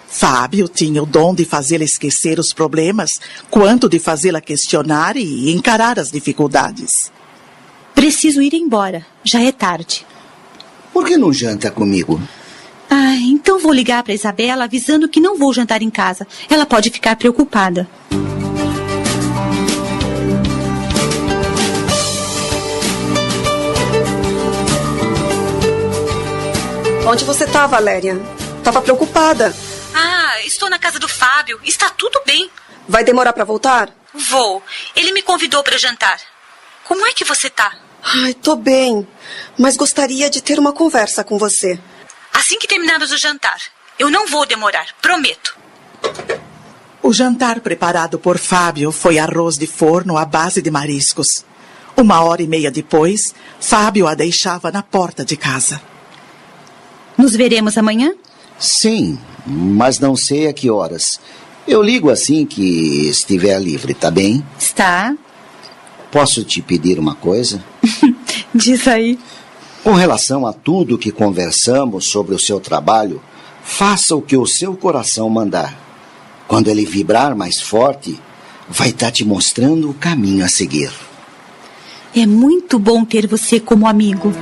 Fábio tinha o dom de fazê-la esquecer os problemas, quanto de fazê-la questionar e encarar as dificuldades. Preciso ir embora. Já é tarde. Por que não janta comigo? Ah, então vou ligar para Isabela avisando que não vou jantar em casa. Ela pode ficar preocupada. Onde você tá, Valéria? Tava preocupada. Ah, estou na casa do Fábio. Está tudo bem. Vai demorar para voltar? Vou. Ele me convidou para jantar. Como é que você tá? Ai, tô bem. Mas gostaria de ter uma conversa com você. Assim que terminarmos o jantar. Eu não vou demorar, prometo. O jantar preparado por Fábio foi arroz de forno à base de mariscos. Uma hora e meia depois, Fábio a deixava na porta de casa. Nos veremos amanhã? Sim, mas não sei a que horas. Eu ligo assim que estiver livre, tá bem? Está. Posso te pedir uma coisa? <laughs> Diz aí. Com relação a tudo que conversamos sobre o seu trabalho, faça o que o seu coração mandar. Quando ele vibrar mais forte, vai estar tá te mostrando o caminho a seguir. É muito bom ter você como amigo.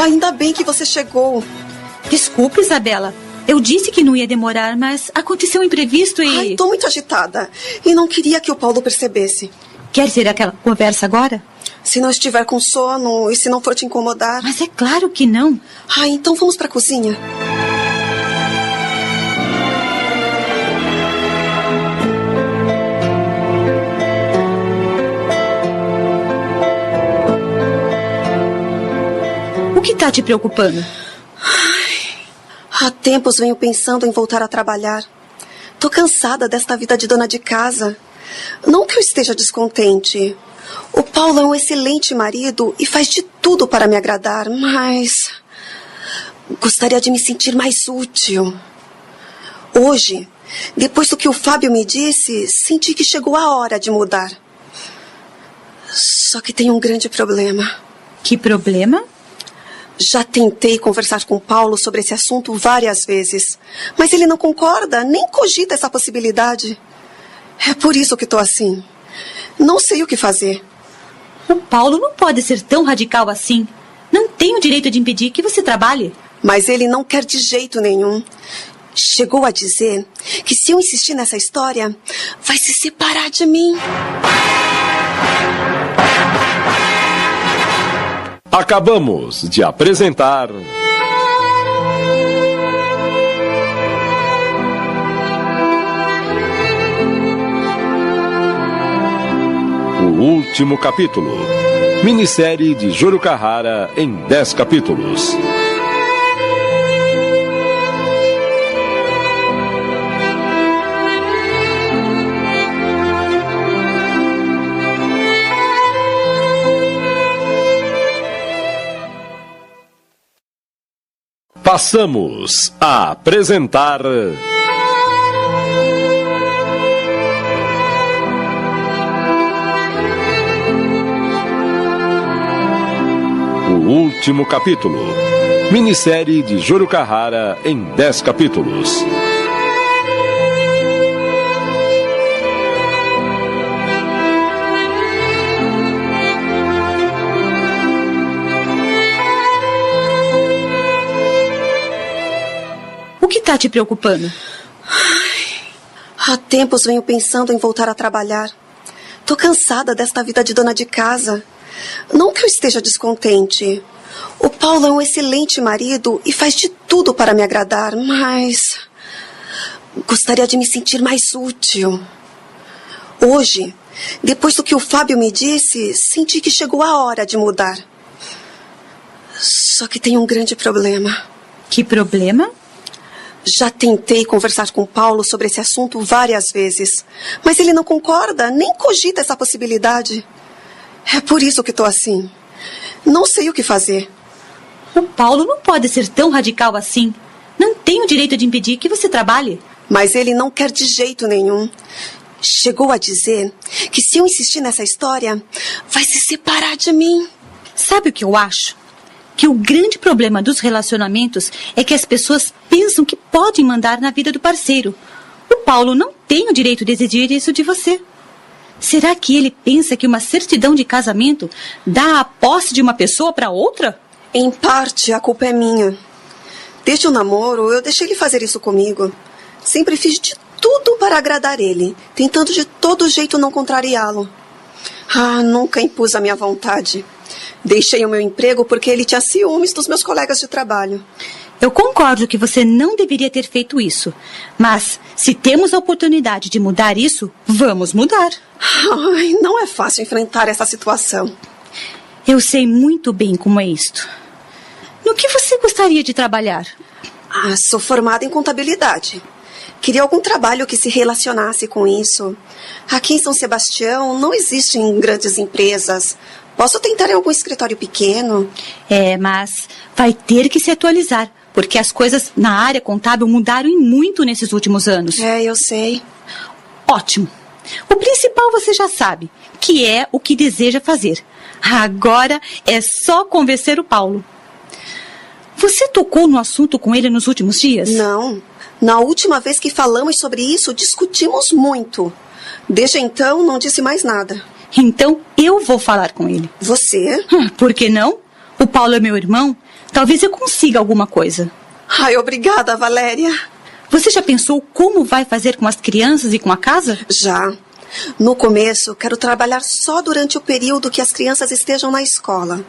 Ainda bem que você chegou. Desculpe, Isabela. Eu disse que não ia demorar, mas aconteceu um imprevisto e. Ai, tô muito agitada. E não queria que o Paulo percebesse. Quer ter aquela conversa agora? Se não estiver com sono e se não for te incomodar. Mas é claro que não. Ah, então vamos pra cozinha. O que está te preocupando? Ai, há tempos venho pensando em voltar a trabalhar. Tô cansada desta vida de dona de casa. Não que eu esteja descontente. O Paulo é um excelente marido e faz de tudo para me agradar, mas. Gostaria de me sentir mais útil. Hoje, depois do que o Fábio me disse, senti que chegou a hora de mudar. Só que tem um grande problema. Que problema? Já tentei conversar com Paulo sobre esse assunto várias vezes, mas ele não concorda, nem cogita essa possibilidade. É por isso que estou assim. Não sei o que fazer. O Paulo não pode ser tão radical assim. Não tem o direito de impedir que você trabalhe. Mas ele não quer de jeito nenhum. Chegou a dizer que se eu insistir nessa história, vai se separar de mim. Acabamos de apresentar. O último capítulo. Minissérie de Júlio Carrara em 10 capítulos. Passamos a apresentar. O último capítulo. Minissérie de Júlio Carrara em 10 capítulos. Que está te preocupando? Há tempos venho pensando em voltar a trabalhar. Tô cansada desta vida de dona de casa. Não que eu esteja descontente. O Paulo é um excelente marido e faz de tudo para me agradar, mas. Gostaria de me sentir mais útil. Hoje, depois do que o Fábio me disse, senti que chegou a hora de mudar. Só que tem um grande problema. Que problema? Já tentei conversar com Paulo sobre esse assunto várias vezes, mas ele não concorda, nem cogita essa possibilidade. É por isso que estou assim. Não sei o que fazer. O Paulo não pode ser tão radical assim. Não tem o direito de impedir que você trabalhe. Mas ele não quer de jeito nenhum. Chegou a dizer que se eu insistir nessa história, vai se separar de mim. Sabe o que eu acho? Que o grande problema dos relacionamentos é que as pessoas pensam que podem mandar na vida do parceiro. O Paulo não tem o direito de exigir isso de você. Será que ele pensa que uma certidão de casamento dá a posse de uma pessoa para outra? Em parte, a culpa é minha. Desde o namoro, eu deixei ele fazer isso comigo. Sempre fiz de tudo para agradar ele, tentando de todo jeito não contrariá-lo. Ah, nunca impus a minha vontade. Deixei o meu emprego porque ele tinha ciúmes dos meus colegas de trabalho. Eu concordo que você não deveria ter feito isso. Mas, se temos a oportunidade de mudar isso, vamos mudar. Ai, não é fácil enfrentar essa situação. Eu sei muito bem como é isto. No que você gostaria de trabalhar? Ah, sou formada em contabilidade. Queria algum trabalho que se relacionasse com isso. Aqui em São Sebastião não existem grandes empresas. Posso tentar em algum escritório pequeno? É, mas vai ter que se atualizar, porque as coisas na área contábil mudaram muito nesses últimos anos. É, eu sei. Ótimo. O principal você já sabe, que é o que deseja fazer. Agora é só convencer o Paulo. Você tocou no assunto com ele nos últimos dias? Não. Na última vez que falamos sobre isso, discutimos muito. Desde então, não disse mais nada. Então eu vou falar com ele. Você? Por que não? O Paulo é meu irmão. Talvez eu consiga alguma coisa. Ai, obrigada, Valéria. Você já pensou como vai fazer com as crianças e com a casa? Já. No começo, quero trabalhar só durante o período que as crianças estejam na escola.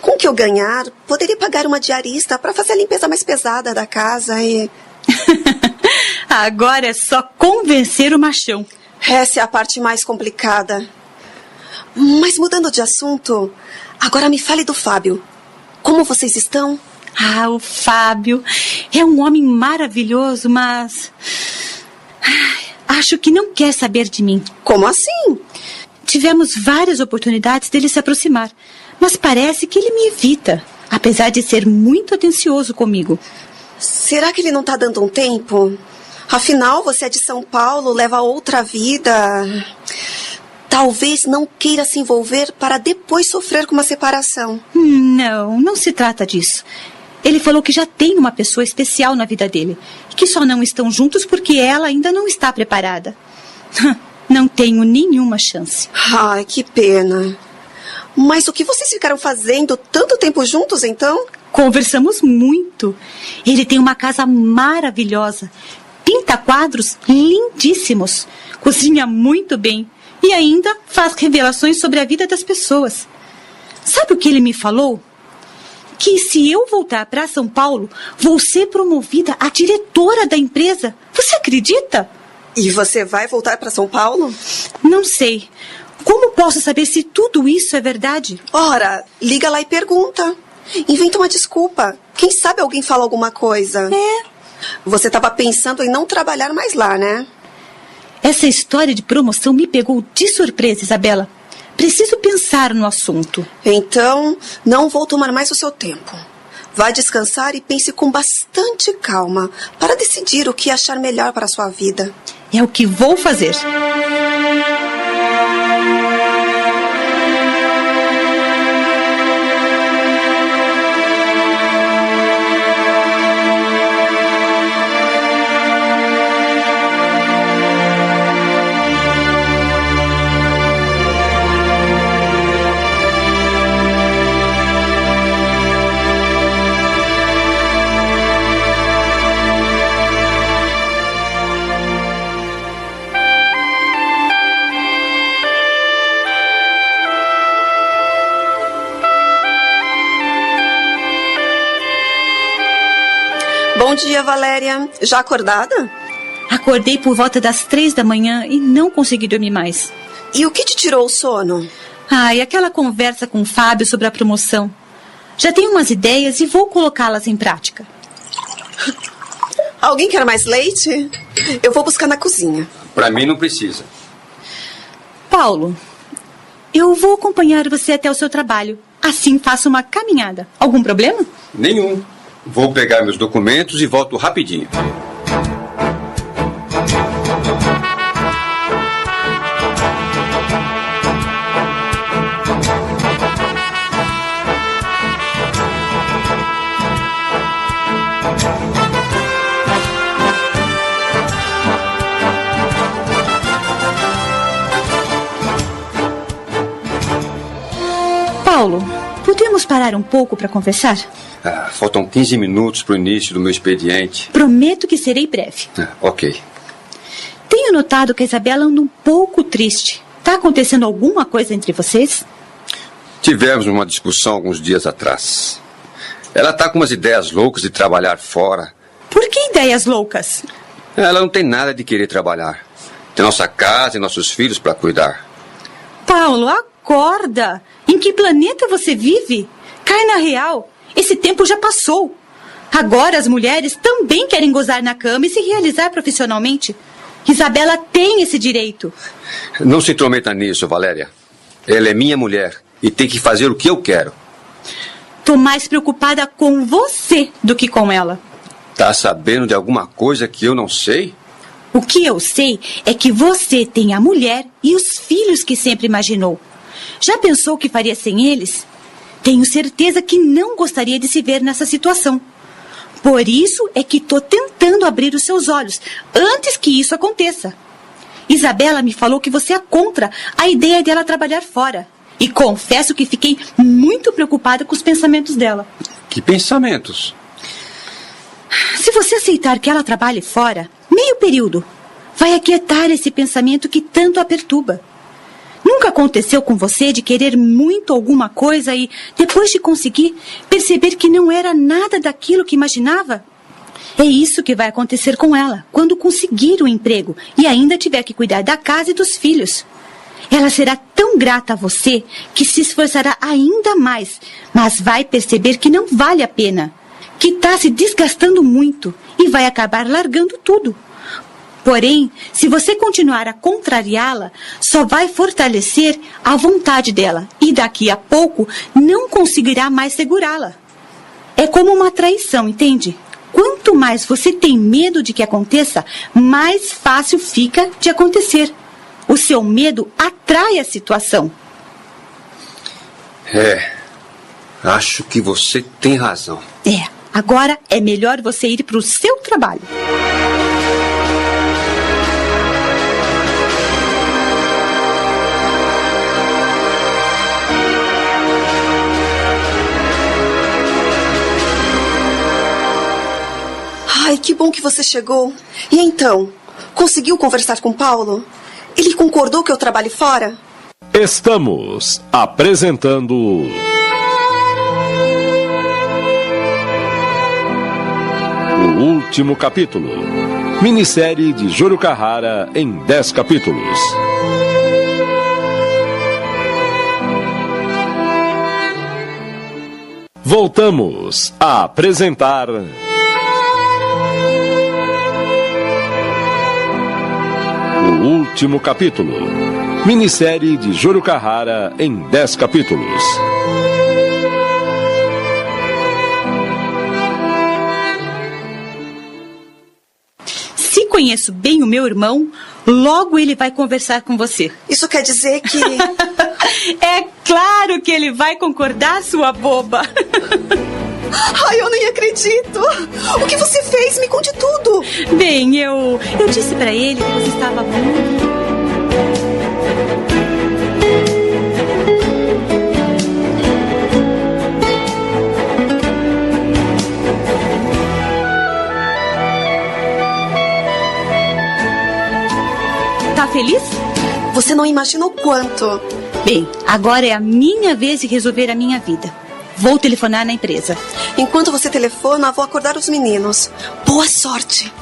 Com o que eu ganhar, poderia pagar uma diarista para fazer a limpeza mais pesada da casa e. <laughs> Agora é só convencer o machão. Essa é a parte mais complicada. Mas mudando de assunto, agora me fale do Fábio. Como vocês estão? Ah, o Fábio é um homem maravilhoso, mas. Acho que não quer saber de mim. Como assim? Tivemos várias oportunidades dele se aproximar, mas parece que ele me evita, apesar de ser muito atencioso comigo. Será que ele não está dando um tempo? Afinal, você é de São Paulo, leva outra vida. Talvez não queira se envolver para depois sofrer com uma separação. Não, não se trata disso. Ele falou que já tem uma pessoa especial na vida dele que só não estão juntos porque ela ainda não está preparada. <laughs> Não tenho nenhuma chance. Ai, que pena. Mas o que vocês ficaram fazendo tanto tempo juntos, então? Conversamos muito. Ele tem uma casa maravilhosa, pinta quadros lindíssimos, cozinha muito bem e ainda faz revelações sobre a vida das pessoas. Sabe o que ele me falou? Que se eu voltar para São Paulo, vou ser promovida a diretora da empresa. Você acredita? E você vai voltar para São Paulo? Não sei. Como posso saber se tudo isso é verdade? Ora, liga lá e pergunta. Inventa uma desculpa. Quem sabe alguém fala alguma coisa. É. Você estava pensando em não trabalhar mais lá, né? Essa história de promoção me pegou de surpresa, Isabela. Preciso pensar no assunto. Então, não vou tomar mais o seu tempo. Vá descansar e pense com bastante calma para decidir o que achar melhor para a sua vida. É o que vou fazer. Dia, Valéria. Já acordada? Acordei por volta das três da manhã e não consegui dormir mais. E o que te tirou o sono? Ai, aquela conversa com o Fábio sobre a promoção. Já tenho umas ideias e vou colocá-las em prática. Alguém quer mais leite? Eu vou buscar na cozinha. Para mim não precisa. Paulo, eu vou acompanhar você até o seu trabalho. Assim faço uma caminhada. Algum problema? Nenhum. Vou pegar meus documentos e volto rapidinho. Parar um pouco para conversar? Ah, faltam 15 minutos para o início do meu expediente. Prometo que serei breve. Ah, ok. Tenho notado que a Isabela anda um pouco triste. Está acontecendo alguma coisa entre vocês? Tivemos uma discussão alguns dias atrás. Ela está com umas ideias loucas de trabalhar fora. Por que ideias loucas? Ela não tem nada de querer trabalhar. Tem nossa casa e nossos filhos para cuidar. Paulo, acorda! Em que planeta você vive? Cai na real. Esse tempo já passou. Agora as mulheres também querem gozar na cama e se realizar profissionalmente. Isabela tem esse direito. Não se intrometa nisso, Valéria. Ela é minha mulher e tem que fazer o que eu quero. Tô mais preocupada com você do que com ela. Tá sabendo de alguma coisa que eu não sei? O que eu sei é que você tem a mulher e os filhos que sempre imaginou. Já pensou o que faria sem eles? Tenho certeza que não gostaria de se ver nessa situação. Por isso é que estou tentando abrir os seus olhos antes que isso aconteça. Isabela me falou que você é contra a ideia dela trabalhar fora. E confesso que fiquei muito preocupada com os pensamentos dela. Que pensamentos? Se você aceitar que ela trabalhe fora, meio período, vai aquietar esse pensamento que tanto a perturba. Nunca aconteceu com você de querer muito alguma coisa e, depois de conseguir, perceber que não era nada daquilo que imaginava? É isso que vai acontecer com ela quando conseguir o emprego e ainda tiver que cuidar da casa e dos filhos. Ela será tão grata a você que se esforçará ainda mais, mas vai perceber que não vale a pena, que está se desgastando muito e vai acabar largando tudo. Porém, se você continuar a contrariá-la, só vai fortalecer a vontade dela e daqui a pouco não conseguirá mais segurá-la. É como uma traição, entende? Quanto mais você tem medo de que aconteça, mais fácil fica de acontecer. O seu medo até distrai a situação. É. Acho que você tem razão. É, agora é melhor você ir para o seu trabalho. Ai, que bom que você chegou. E então, conseguiu conversar com Paulo? Ele concordou que eu trabalhe fora? Estamos apresentando. O último capítulo. Minissérie de Júlio Carrara em 10 capítulos. Voltamos a apresentar. O último capítulo. Minissérie de Júlio Carrara em 10 capítulos. Se conheço bem o meu irmão, logo ele vai conversar com você. Isso quer dizer que. <laughs> é claro que ele vai concordar, sua boba. <laughs> Ai, eu nem acredito! O que você fez? Me conte tudo! Bem, eu. Eu disse para ele que você estava muito. Tá feliz? Você não imagina o quanto. Bem, agora é a minha vez de resolver a minha vida. Vou telefonar na empresa. Enquanto você telefona, vou acordar os meninos. Boa sorte!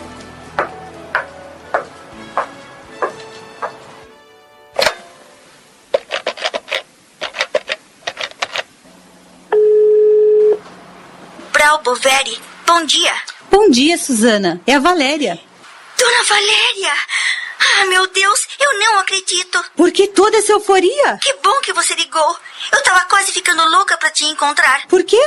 Brau Boveri, bom dia. Bom dia, Suzana. É a Valéria. Dona Valéria! Ah, meu Deus, eu não acredito. Por que toda essa euforia? Que bom que você ligou. Eu tava quase ficando louca para te encontrar. Por quê?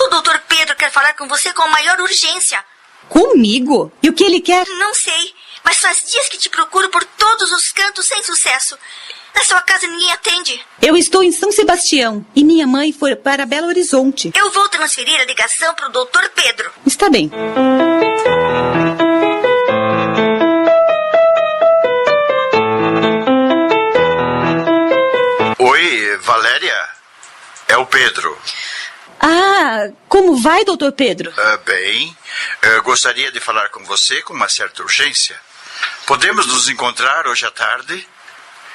O doutor Pedro quer falar com você com maior urgência. Comigo? E o que ele quer? Não sei, mas faz dias que te procuro por todos os cantos sem sucesso. Na sua casa ninguém atende. Eu estou em São Sebastião e minha mãe foi para Belo Horizonte. Eu vou transferir a ligação para o doutor Pedro. Está bem. É o Pedro. Ah, como vai, doutor Pedro? Ah, bem, eu gostaria de falar com você com uma certa urgência. Podemos nos encontrar hoje à tarde?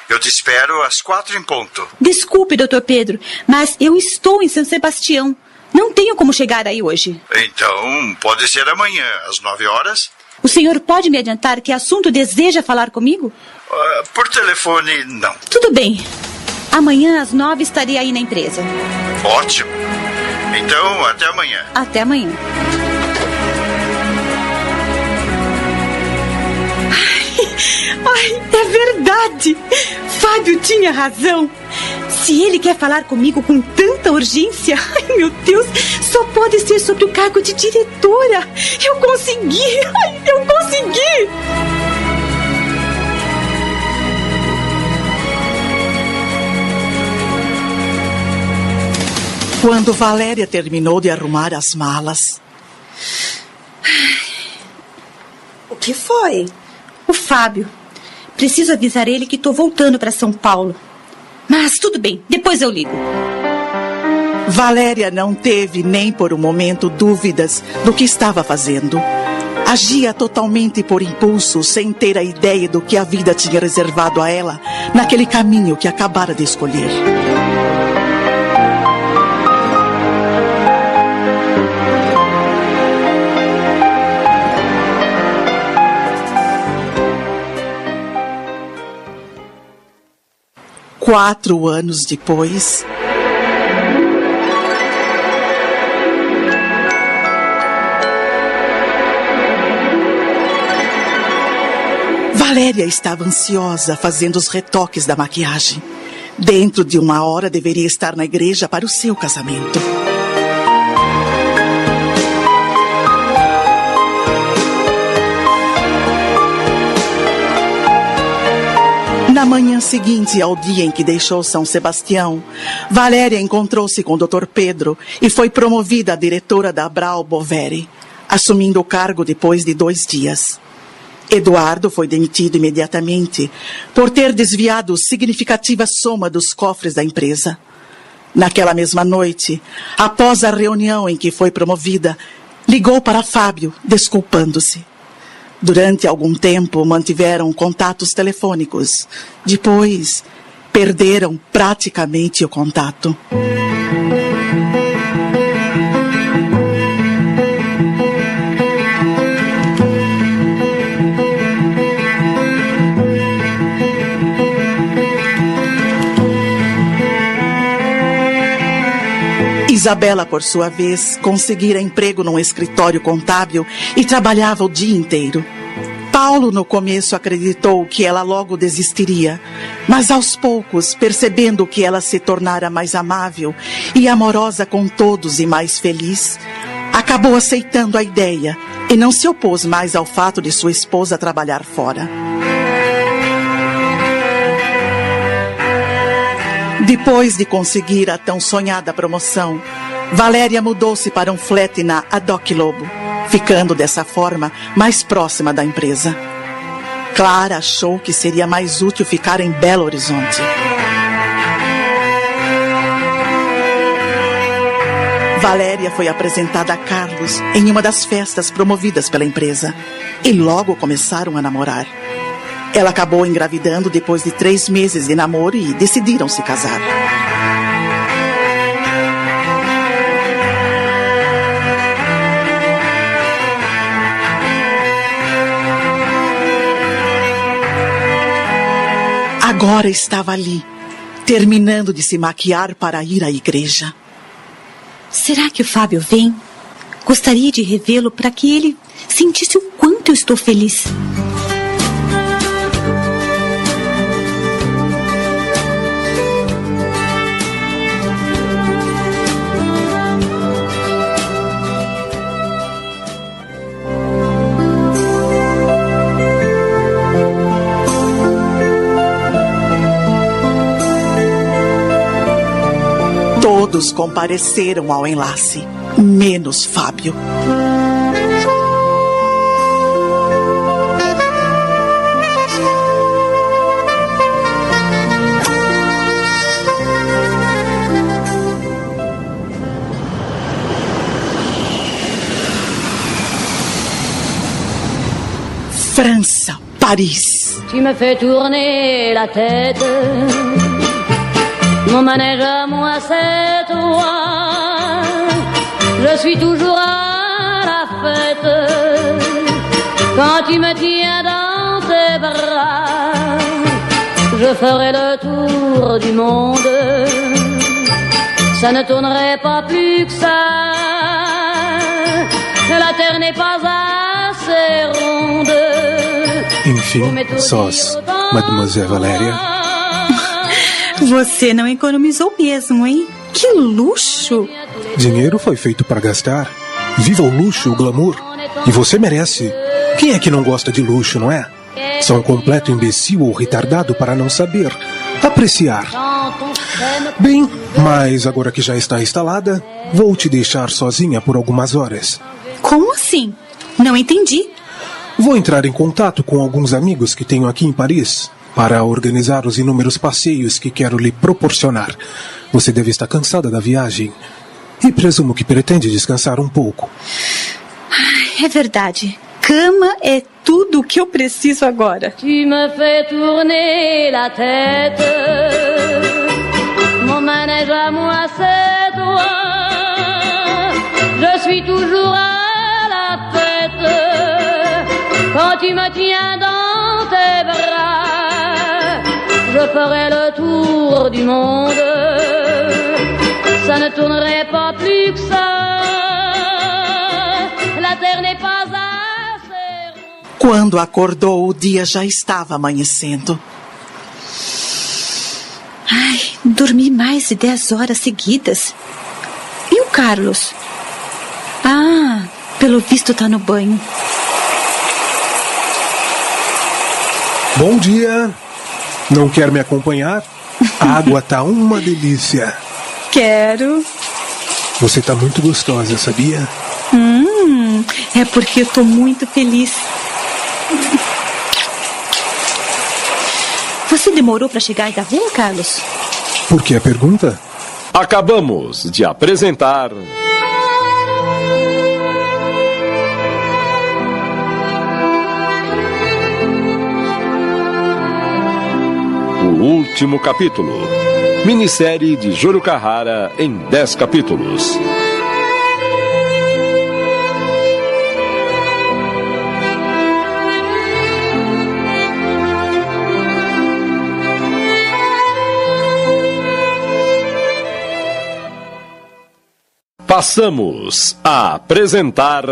Eu te espero às quatro em ponto. Desculpe, doutor Pedro, mas eu estou em São Sebastião. Não tenho como chegar aí hoje. Então, pode ser amanhã, às nove horas? O senhor pode me adiantar que assunto deseja falar comigo? Ah, por telefone, não. Tudo bem. Amanhã às nove estarei aí na empresa. Ótimo. Então, até amanhã. Até amanhã. Ai, <laughs> é verdade! Fábio tinha razão. Se ele quer falar comigo com tanta urgência, <laughs> ai meu Deus, só pode ser sobre o cargo de diretora. Eu consegui! <laughs> Ai, eu consegui! Quando Valéria terminou de arrumar as malas, O que foi? O Fábio. Preciso avisar ele que estou voltando para São Paulo. Mas tudo bem, depois eu ligo. Valéria não teve nem por um momento dúvidas do que estava fazendo. Agia totalmente por impulso, sem ter a ideia do que a vida tinha reservado a ela naquele caminho que acabara de escolher. Quatro anos depois, Valéria estava ansiosa fazendo os retoques da maquiagem. Dentro de uma hora deveria estar na igreja para o seu casamento. Na manhã seguinte ao dia em que deixou São Sebastião, Valéria encontrou-se com o Dr. Pedro e foi promovida a diretora da Brau Boveri, assumindo o cargo depois de dois dias. Eduardo foi demitido imediatamente por ter desviado significativa soma dos cofres da empresa. Naquela mesma noite, após a reunião em que foi promovida, ligou para Fábio, desculpando-se. Durante algum tempo mantiveram contatos telefônicos. Depois, perderam praticamente o contato. Isabela, por sua vez, conseguira emprego num escritório contábil e trabalhava o dia inteiro. Paulo, no começo, acreditou que ela logo desistiria, mas aos poucos, percebendo que ela se tornara mais amável e amorosa com todos e mais feliz, acabou aceitando a ideia e não se opôs mais ao fato de sua esposa trabalhar fora. Depois de conseguir a tão sonhada promoção, Valéria mudou-se para um flat na Adoc Lobo, ficando dessa forma mais próxima da empresa. Clara achou que seria mais útil ficar em Belo Horizonte. Valéria foi apresentada a Carlos em uma das festas promovidas pela empresa e logo começaram a namorar. Ela acabou engravidando depois de três meses de namoro e decidiram se casar. Agora estava ali, terminando de se maquiar para ir à igreja. Será que o Fábio vem? Gostaria de revê-lo para que ele sentisse o quanto eu estou feliz. Todos compareceram ao enlace, menos Fábio. França, Paris. Tu me fais tourner la tête. Mon manège à moi, c'est toi. Je suis toujours à la fête. Quand tu me tiens dans tes bras, je ferai le tour du monde. Ça ne tournerait pas plus que ça. La terre n'est pas assez ronde. Enfim, sós, Mademoiselle Valéria. Você não economizou mesmo, hein? Que luxo! Dinheiro foi feito para gastar. Viva o luxo, o glamour. E você merece. Quem é que não gosta de luxo, não é? Só um completo imbecil ou retardado para não saber apreciar. Bem, mas agora que já está instalada, vou te deixar sozinha por algumas horas. Como assim? Não entendi. Vou entrar em contato com alguns amigos que tenho aqui em Paris para organizar os inúmeros passeios que quero lhe proporcionar. Você deve estar cansada da viagem e presumo que pretende descansar um pouco. É verdade. Cama é tudo o que eu preciso agora. Tu me fais tourner la tête. Mon manège à moi, c'est toi. Je suis toujours à la fête. Quand tu me tiens dans je ferai le tour du monde. Ça ne tournerait pas plus que ça. La terre n'est pas assez. Quando acordou, o dia já estava amanhecendo. Ai, dormi mais de 10 horas seguidas. E o Carlos? Ah, pelo visto tá no banho. Bom dia. Não quer me acompanhar? A água tá uma delícia. Quero. Você tá muito gostosa, sabia? Hum, é porque eu tô muito feliz. Você demorou para chegar da rua, Carlos? Por que a pergunta? Acabamos de apresentar. O último capítulo. Minissérie de Júlio Carrara em 10 capítulos. Passamos a apresentar.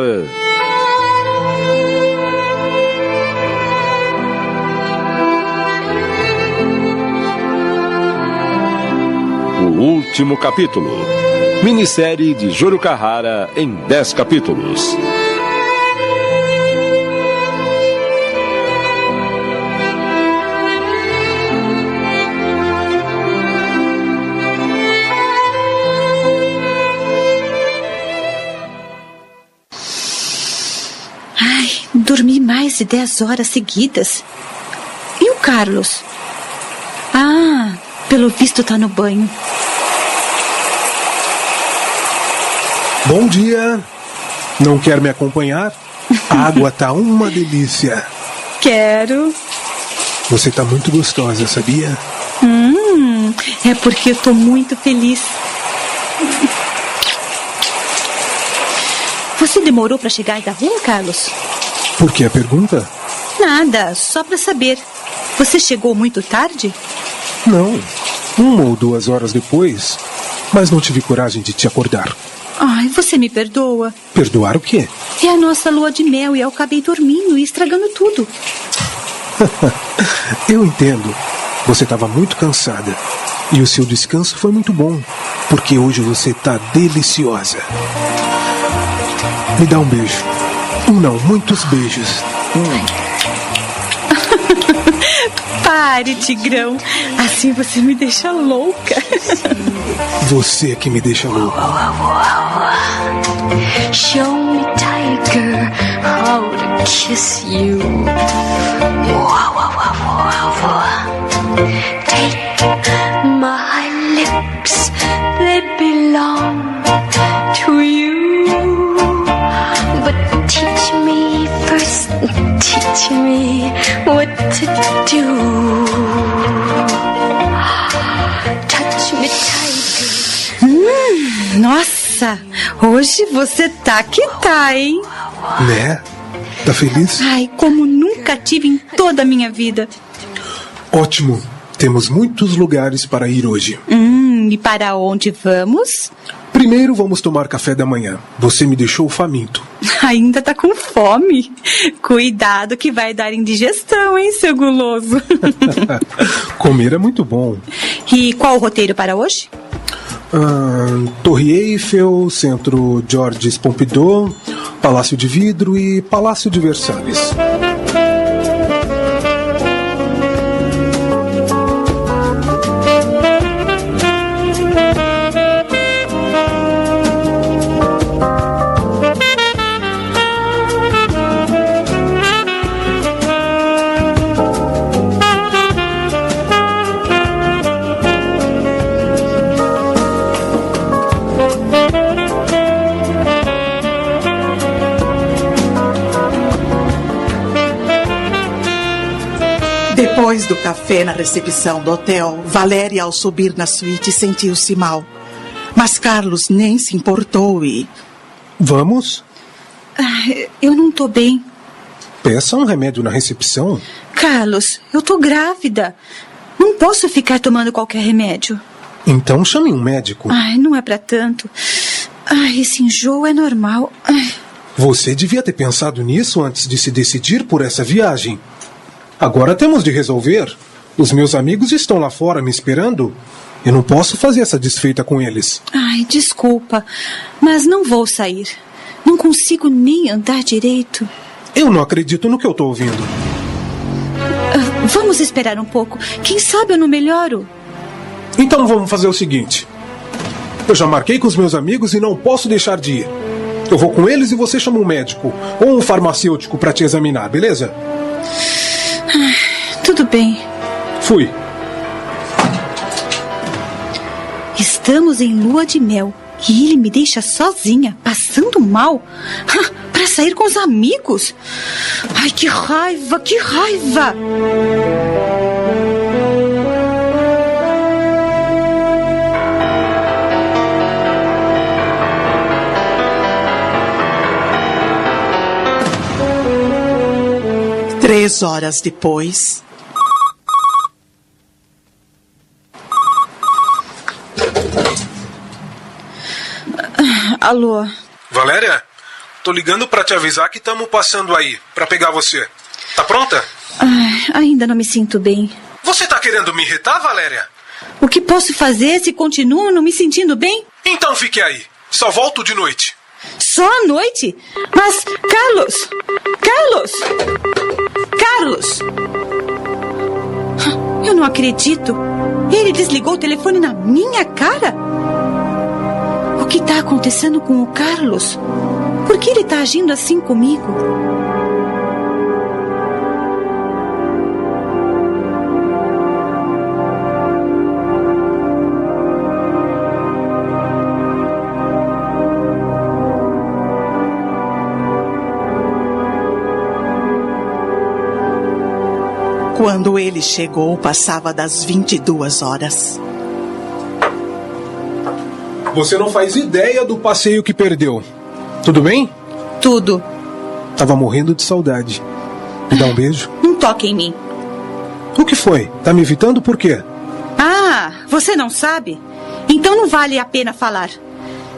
O último capítulo. Minissérie de Júlio Carrara em 10 capítulos. Ai, dormi mais de 10 horas seguidas. E o Carlos? Ah, pelo visto tá no banho. Bom dia. Não quer me acompanhar? A água tá uma delícia. Quero. Você tá muito gostosa, sabia? Hum, é porque eu tô muito feliz. Você demorou para chegar da rua, Carlos? Por que a pergunta? Nada, só para saber. Você chegou muito tarde? Não. Uma ou duas horas depois. Mas não tive coragem de te acordar. Ai, você me perdoa. Perdoar o quê? É a nossa lua de mel e eu acabei dormindo e estragando tudo. <laughs> Eu entendo. Você estava muito cansada. E o seu descanso foi muito bom. Porque hoje você tá deliciosa. Me dá um beijo. Um não, muitos beijos. <laughs> Pare, Tigrão. Assim você me deixa louca. Você é que me deixa louco. Show me, tiger, how to kiss you. Take my lips, they belong to you. But teach me first, teach me what to do. Touch me, tiger. Hum, nossa, hoje você tá que tá, hein? Né? Tá feliz? Ai, como nunca tive em toda a minha vida. Ótimo. Temos muitos lugares para ir hoje. Hum, e para onde vamos? Primeiro vamos tomar café da manhã. Você me deixou faminto. <laughs> Ainda tá com fome. Cuidado que vai dar indigestão, hein, seu guloso? <laughs> Comer é muito bom. E qual o roteiro para hoje? Ah, Torre Eiffel, Centro Georges Pompidou, Palácio de Vidro e Palácio de Versalhes. Do café na recepção do hotel, Valéria, ao subir na suíte, sentiu-se mal. Mas Carlos nem se importou e. Vamos? Ai, eu não tô bem. Peça um remédio na recepção. Carlos, eu tô grávida. Não posso ficar tomando qualquer remédio. Então chame um médico. Ai, não é pra tanto. Ai, esse enjoo é normal. Ai, Você devia ter pensado nisso antes de se decidir por essa viagem. Agora temos de resolver. Os meus amigos estão lá fora me esperando. Eu não posso fazer essa desfeita com eles. ai, desculpa, mas não vou sair. Não consigo nem andar direito. Eu não acredito no que eu tô ouvindo. Ah, Vamos esperar um pouco. Quem sabe eu não melhoro. Então vamos fazer o seguinte. Eu já marquei com os meus amigos e não posso deixar de ir. Eu vou com eles e você chama um médico ou um farmacêutico para te examinar, beleza? Ah, tudo bem. Fui. Estamos em lua de mel e ele me deixa sozinha, passando mal, para sair com os amigos. Ai, que raiva, que raiva! Três horas depois. Alô? Valéria? Tô ligando para te avisar que estamos passando aí, para pegar você. Tá pronta? Ai, ainda não me sinto bem. Você tá querendo me irritar, Valéria? O que posso fazer se continuo não me sentindo bem? Então fique aí. Só volto de noite. Só à noite? Mas, Carlos! Carlos! Carlos! Eu não acredito. Ele desligou o telefone na minha cara? O que está acontecendo com o Carlos? Por que ele está agindo assim comigo? Quando ele chegou, passava das 22 horas. Você não faz ideia do passeio que perdeu. Tudo bem? Tudo. Tava morrendo de saudade. Me dá um beijo? Não toque em mim. O que foi? Tá me evitando por quê? Ah, você não sabe? Então não vale a pena falar.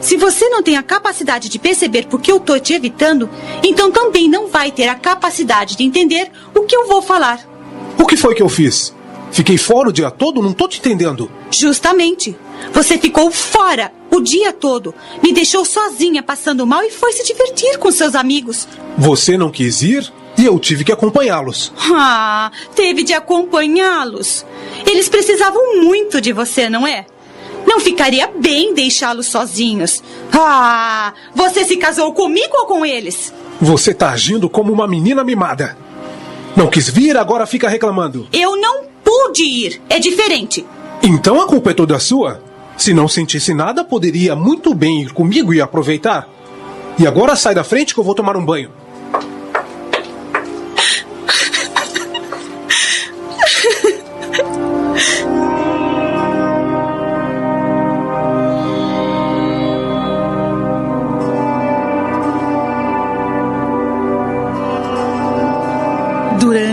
Se você não tem a capacidade de perceber por que eu tô te evitando, então também não vai ter a capacidade de entender o que eu vou falar. O que foi que eu fiz? Fiquei fora o dia todo? Não tô te entendendo. Justamente. Você ficou fora o dia todo. Me deixou sozinha passando mal e foi se divertir com seus amigos. Você não quis ir e eu tive que acompanhá-los. Ah, teve de acompanhá-los. Eles precisavam muito de você, não é? Não ficaria bem deixá-los sozinhos. Ah, você se casou comigo ou com eles? Você tá agindo como uma menina mimada. Não quis vir, agora fica reclamando. Eu não pude ir. É diferente. Então a culpa é toda sua? Se não sentisse nada, poderia muito bem ir comigo e aproveitar. E agora sai da frente que eu vou tomar um banho.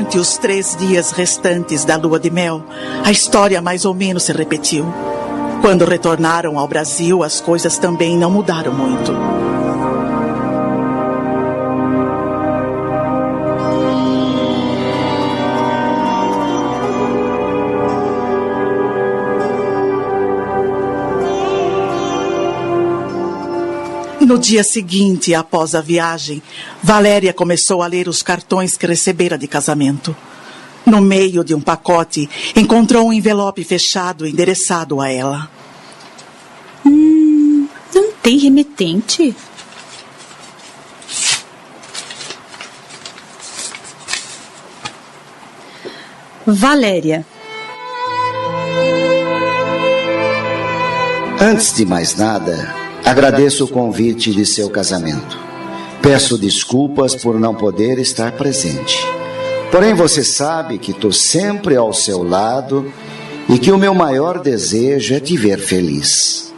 Durante os três dias restantes da lua de mel, a história mais ou menos se repetiu. Quando retornaram ao Brasil, as coisas também não mudaram muito. No dia seguinte, após a viagem, Valéria começou a ler os cartões que recebera de casamento. No meio de um pacote, encontrou um envelope fechado endereçado a ela. Hum, não tem remetente? Valéria. Antes de mais nada, agradeço o convite de seu casamento. Peço desculpas por não poder estar presente. Porém, você sabe que estou sempre ao seu lado e que o meu maior desejo é te ver feliz.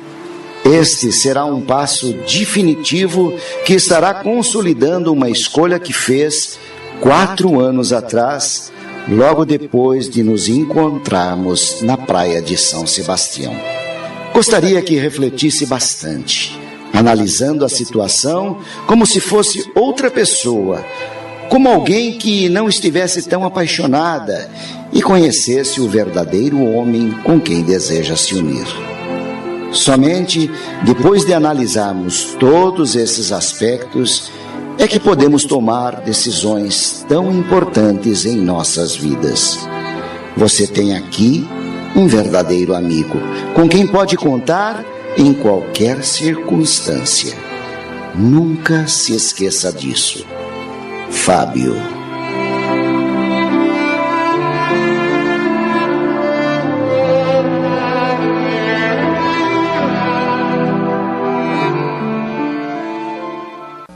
Este será um passo definitivo que estará consolidando uma escolha que fez quatro anos atrás, logo depois de nos encontrarmos na praia de São Sebastião. Gostaria que refletisse bastante, analisando a situação como se fosse outra pessoa, como alguém que não estivesse tão apaixonada e conhecesse o verdadeiro homem com quem deseja se unir. Somente depois de analisarmos todos esses aspectos é que podemos tomar decisões tão importantes em nossas vidas. Você tem aqui um verdadeiro amigo, com quem pode contar em qualquer circunstância. Nunca se esqueça disso. Fábio.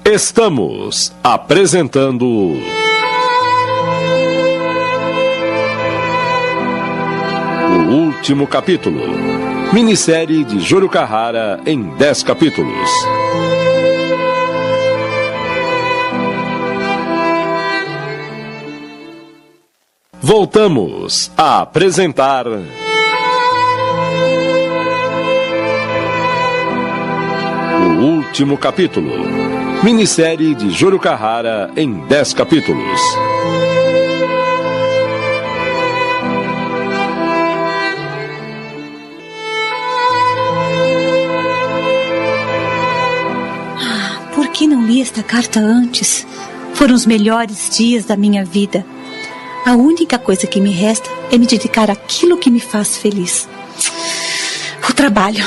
Estamos apresentando. O último capítulo. Minissérie de Júlio Carrara em 10 capítulos. Voltamos a apresentar. O último capítulo. Minissérie de Júlio Carrara em 10 capítulos. Não li esta carta antes? Foram os melhores dias da minha vida. A única coisa que me resta é me dedicar àquilo que me faz feliz. O trabalho.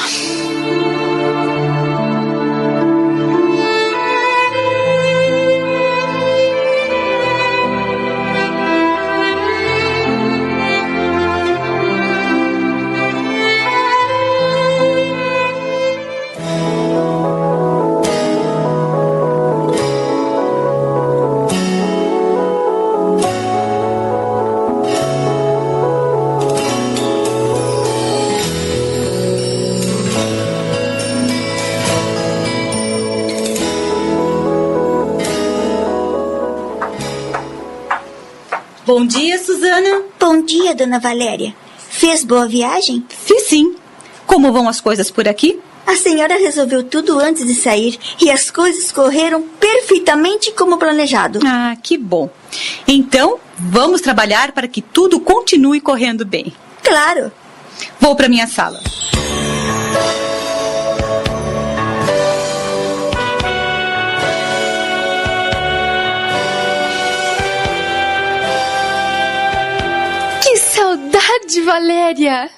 Dia, dona Valéria. Fez boa viagem? Fiz sim. Como vão as coisas por aqui? A senhora resolveu tudo antes de sair e as coisas correram perfeitamente como planejado. Ah, que bom. Então, vamos trabalhar para que tudo continue correndo bem. Claro. Vou para minha sala. Saudade, Valéria!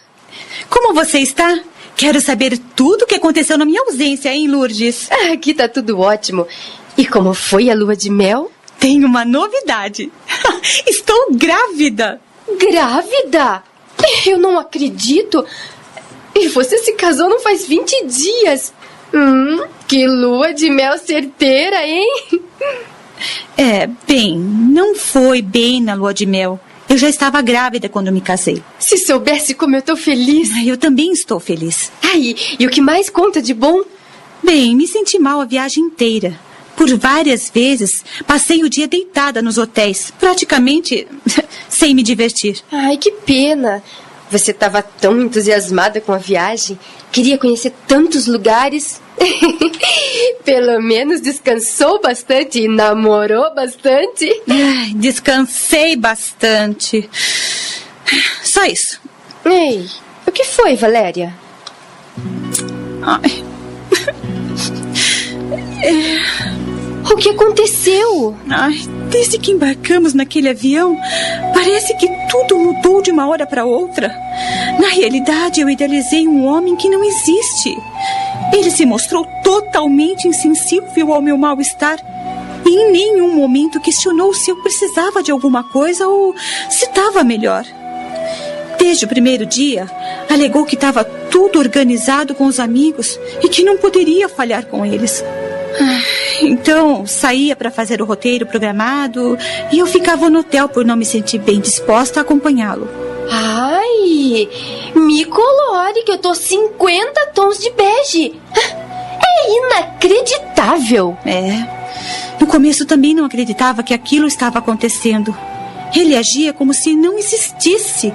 Como você está? Quero saber tudo o que aconteceu na minha ausência, hein, Lourdes? <laughs> Aqui tá tudo ótimo. E como foi a lua de mel? Tenho uma novidade. <laughs> Estou grávida. Grávida? Eu não acredito. E você se casou não faz 20 dias. Hum, que lua de mel certeira, hein? É, bem, não foi bem na lua de mel. Eu já estava grávida quando me casei. Se soubesse como eu tô feliz. Eu também estou feliz. Ai, e o que mais conta de bom? Bem, me senti mal a viagem inteira. Por várias vezes, passei o dia deitada nos hotéis, praticamente <laughs> sem me divertir. Ai, que pena. Você estava tão entusiasmada com a viagem, queria conhecer tantos lugares. <laughs> Pelo menos descansou bastante e namorou bastante. Ai, descansei bastante. Só isso. Ei, o que foi, Valéria? Ai. <laughs> O que aconteceu? Ai, desde que embarcamos naquele avião, parece que tudo mudou de uma hora para outra. Na realidade, eu idealizei um homem que não existe. Ele se mostrou totalmente insensível ao meu mal-estar e em nenhum momento questionou se eu precisava de alguma coisa ou se estava melhor. Desde o primeiro dia, alegou que estava tudo organizado com os amigos e que não poderia falhar com eles. <laughs> Então, saía para fazer o roteiro programado e eu ficava no hotel por não me sentir bem disposta a acompanhá-lo. Ai, me colore que eu tô 50 tons de bege. <laughs> É inacreditável. É. No começo também não acreditava que aquilo estava acontecendo. Ele agia como se não existisse.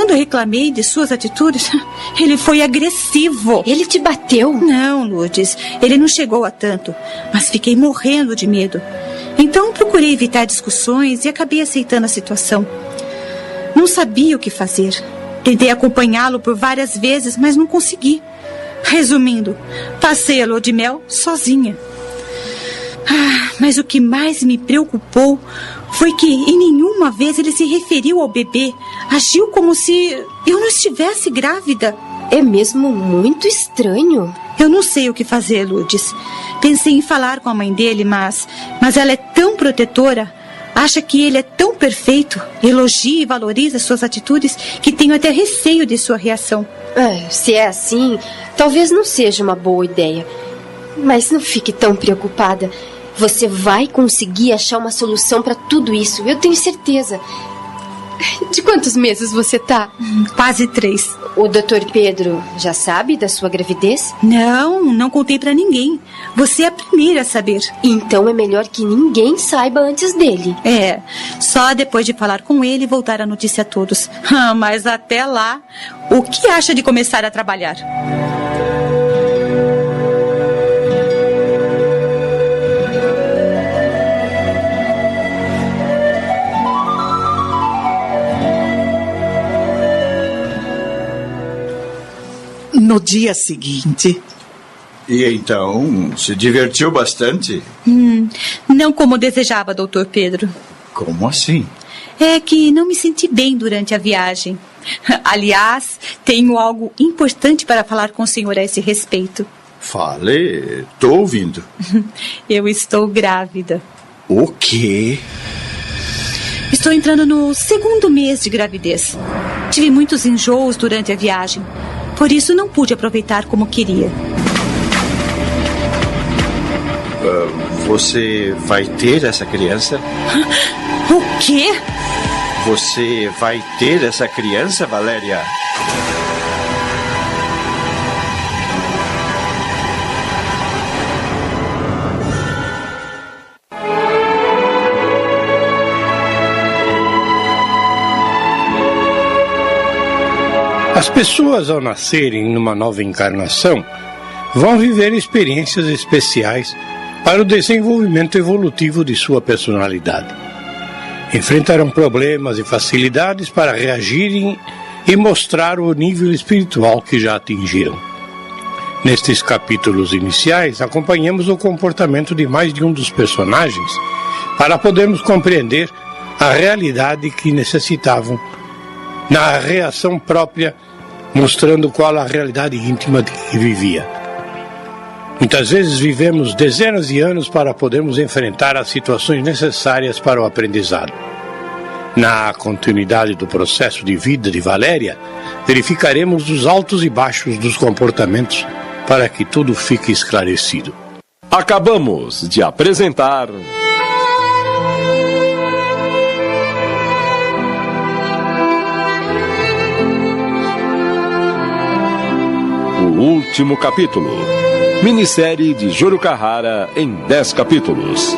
Quando reclamei de suas atitudes, <laughs> ele foi agressivo. Ele te bateu? Não, Lourdes. Ele não chegou a tanto. Mas fiquei morrendo de medo. Então procurei evitar discussões e acabei aceitando a situação. Não sabia o que fazer. Tentei acompanhá-lo por várias vezes, mas não consegui. Resumindo, passei a lua de mel sozinha. Ah, mas o que mais me preocupou foi que em nenhuma vez ele se referiu ao bebê. Agiu como se eu não estivesse grávida. É mesmo muito estranho. Eu não sei o que fazer, Lourdes. Pensei em falar com a mãe dele, mas, mas ela é tão protetora. Acha que ele é tão perfeito, elogia e valoriza suas atitudes, que tenho até receio de sua reação. Ah, se é assim, talvez não seja uma boa ideia. Mas não fique tão preocupada. Você vai conseguir achar uma solução para tudo isso, eu tenho certeza. De quantos meses você tá? Quase três. O doutor Pedro já sabe da sua gravidez? Não, não contei para ninguém. Você é a primeira a saber. Então é melhor que ninguém saiba antes dele. É, só depois de falar com ele voltar a notícia a todos. Ah, mas até lá, o que acha de começar a trabalhar? No dia seguinte. E então, se divertiu bastante? Hum, não como desejava, doutor Pedro. Como assim? É que não me senti bem durante a viagem. Aliás, tenho algo importante para falar com o senhor a esse respeito. Fale, estou ouvindo. <laughs> Eu estou grávida. O quê? Estou entrando no segundo mês de gravidez. Tive muitos enjoos durante a viagem. Por isso não pude aproveitar como queria. Uh, você vai ter essa criança? <laughs> O quê? Você vai ter essa criança, Valéria? As pessoas, ao nascerem numa nova encarnação, vão viver experiências especiais para o desenvolvimento evolutivo de sua personalidade. Enfrentarão problemas e facilidades para reagirem e mostrar o nível espiritual que já atingiram. Nestes capítulos iniciais, acompanhamos o comportamento de mais de um dos personagens para podermos compreender a realidade que necessitavam na reação própria, mostrando qual a realidade íntima de que vivia. Muitas vezes vivemos dezenas de anos para podermos enfrentar as situações necessárias para o aprendizado. Na continuidade do processo de vida de Valéria, verificaremos os altos e baixos dos comportamentos para que tudo fique esclarecido. Acabamos de apresentar. Último capítulo. Minissérie de Júlio Carrara em 10 capítulos.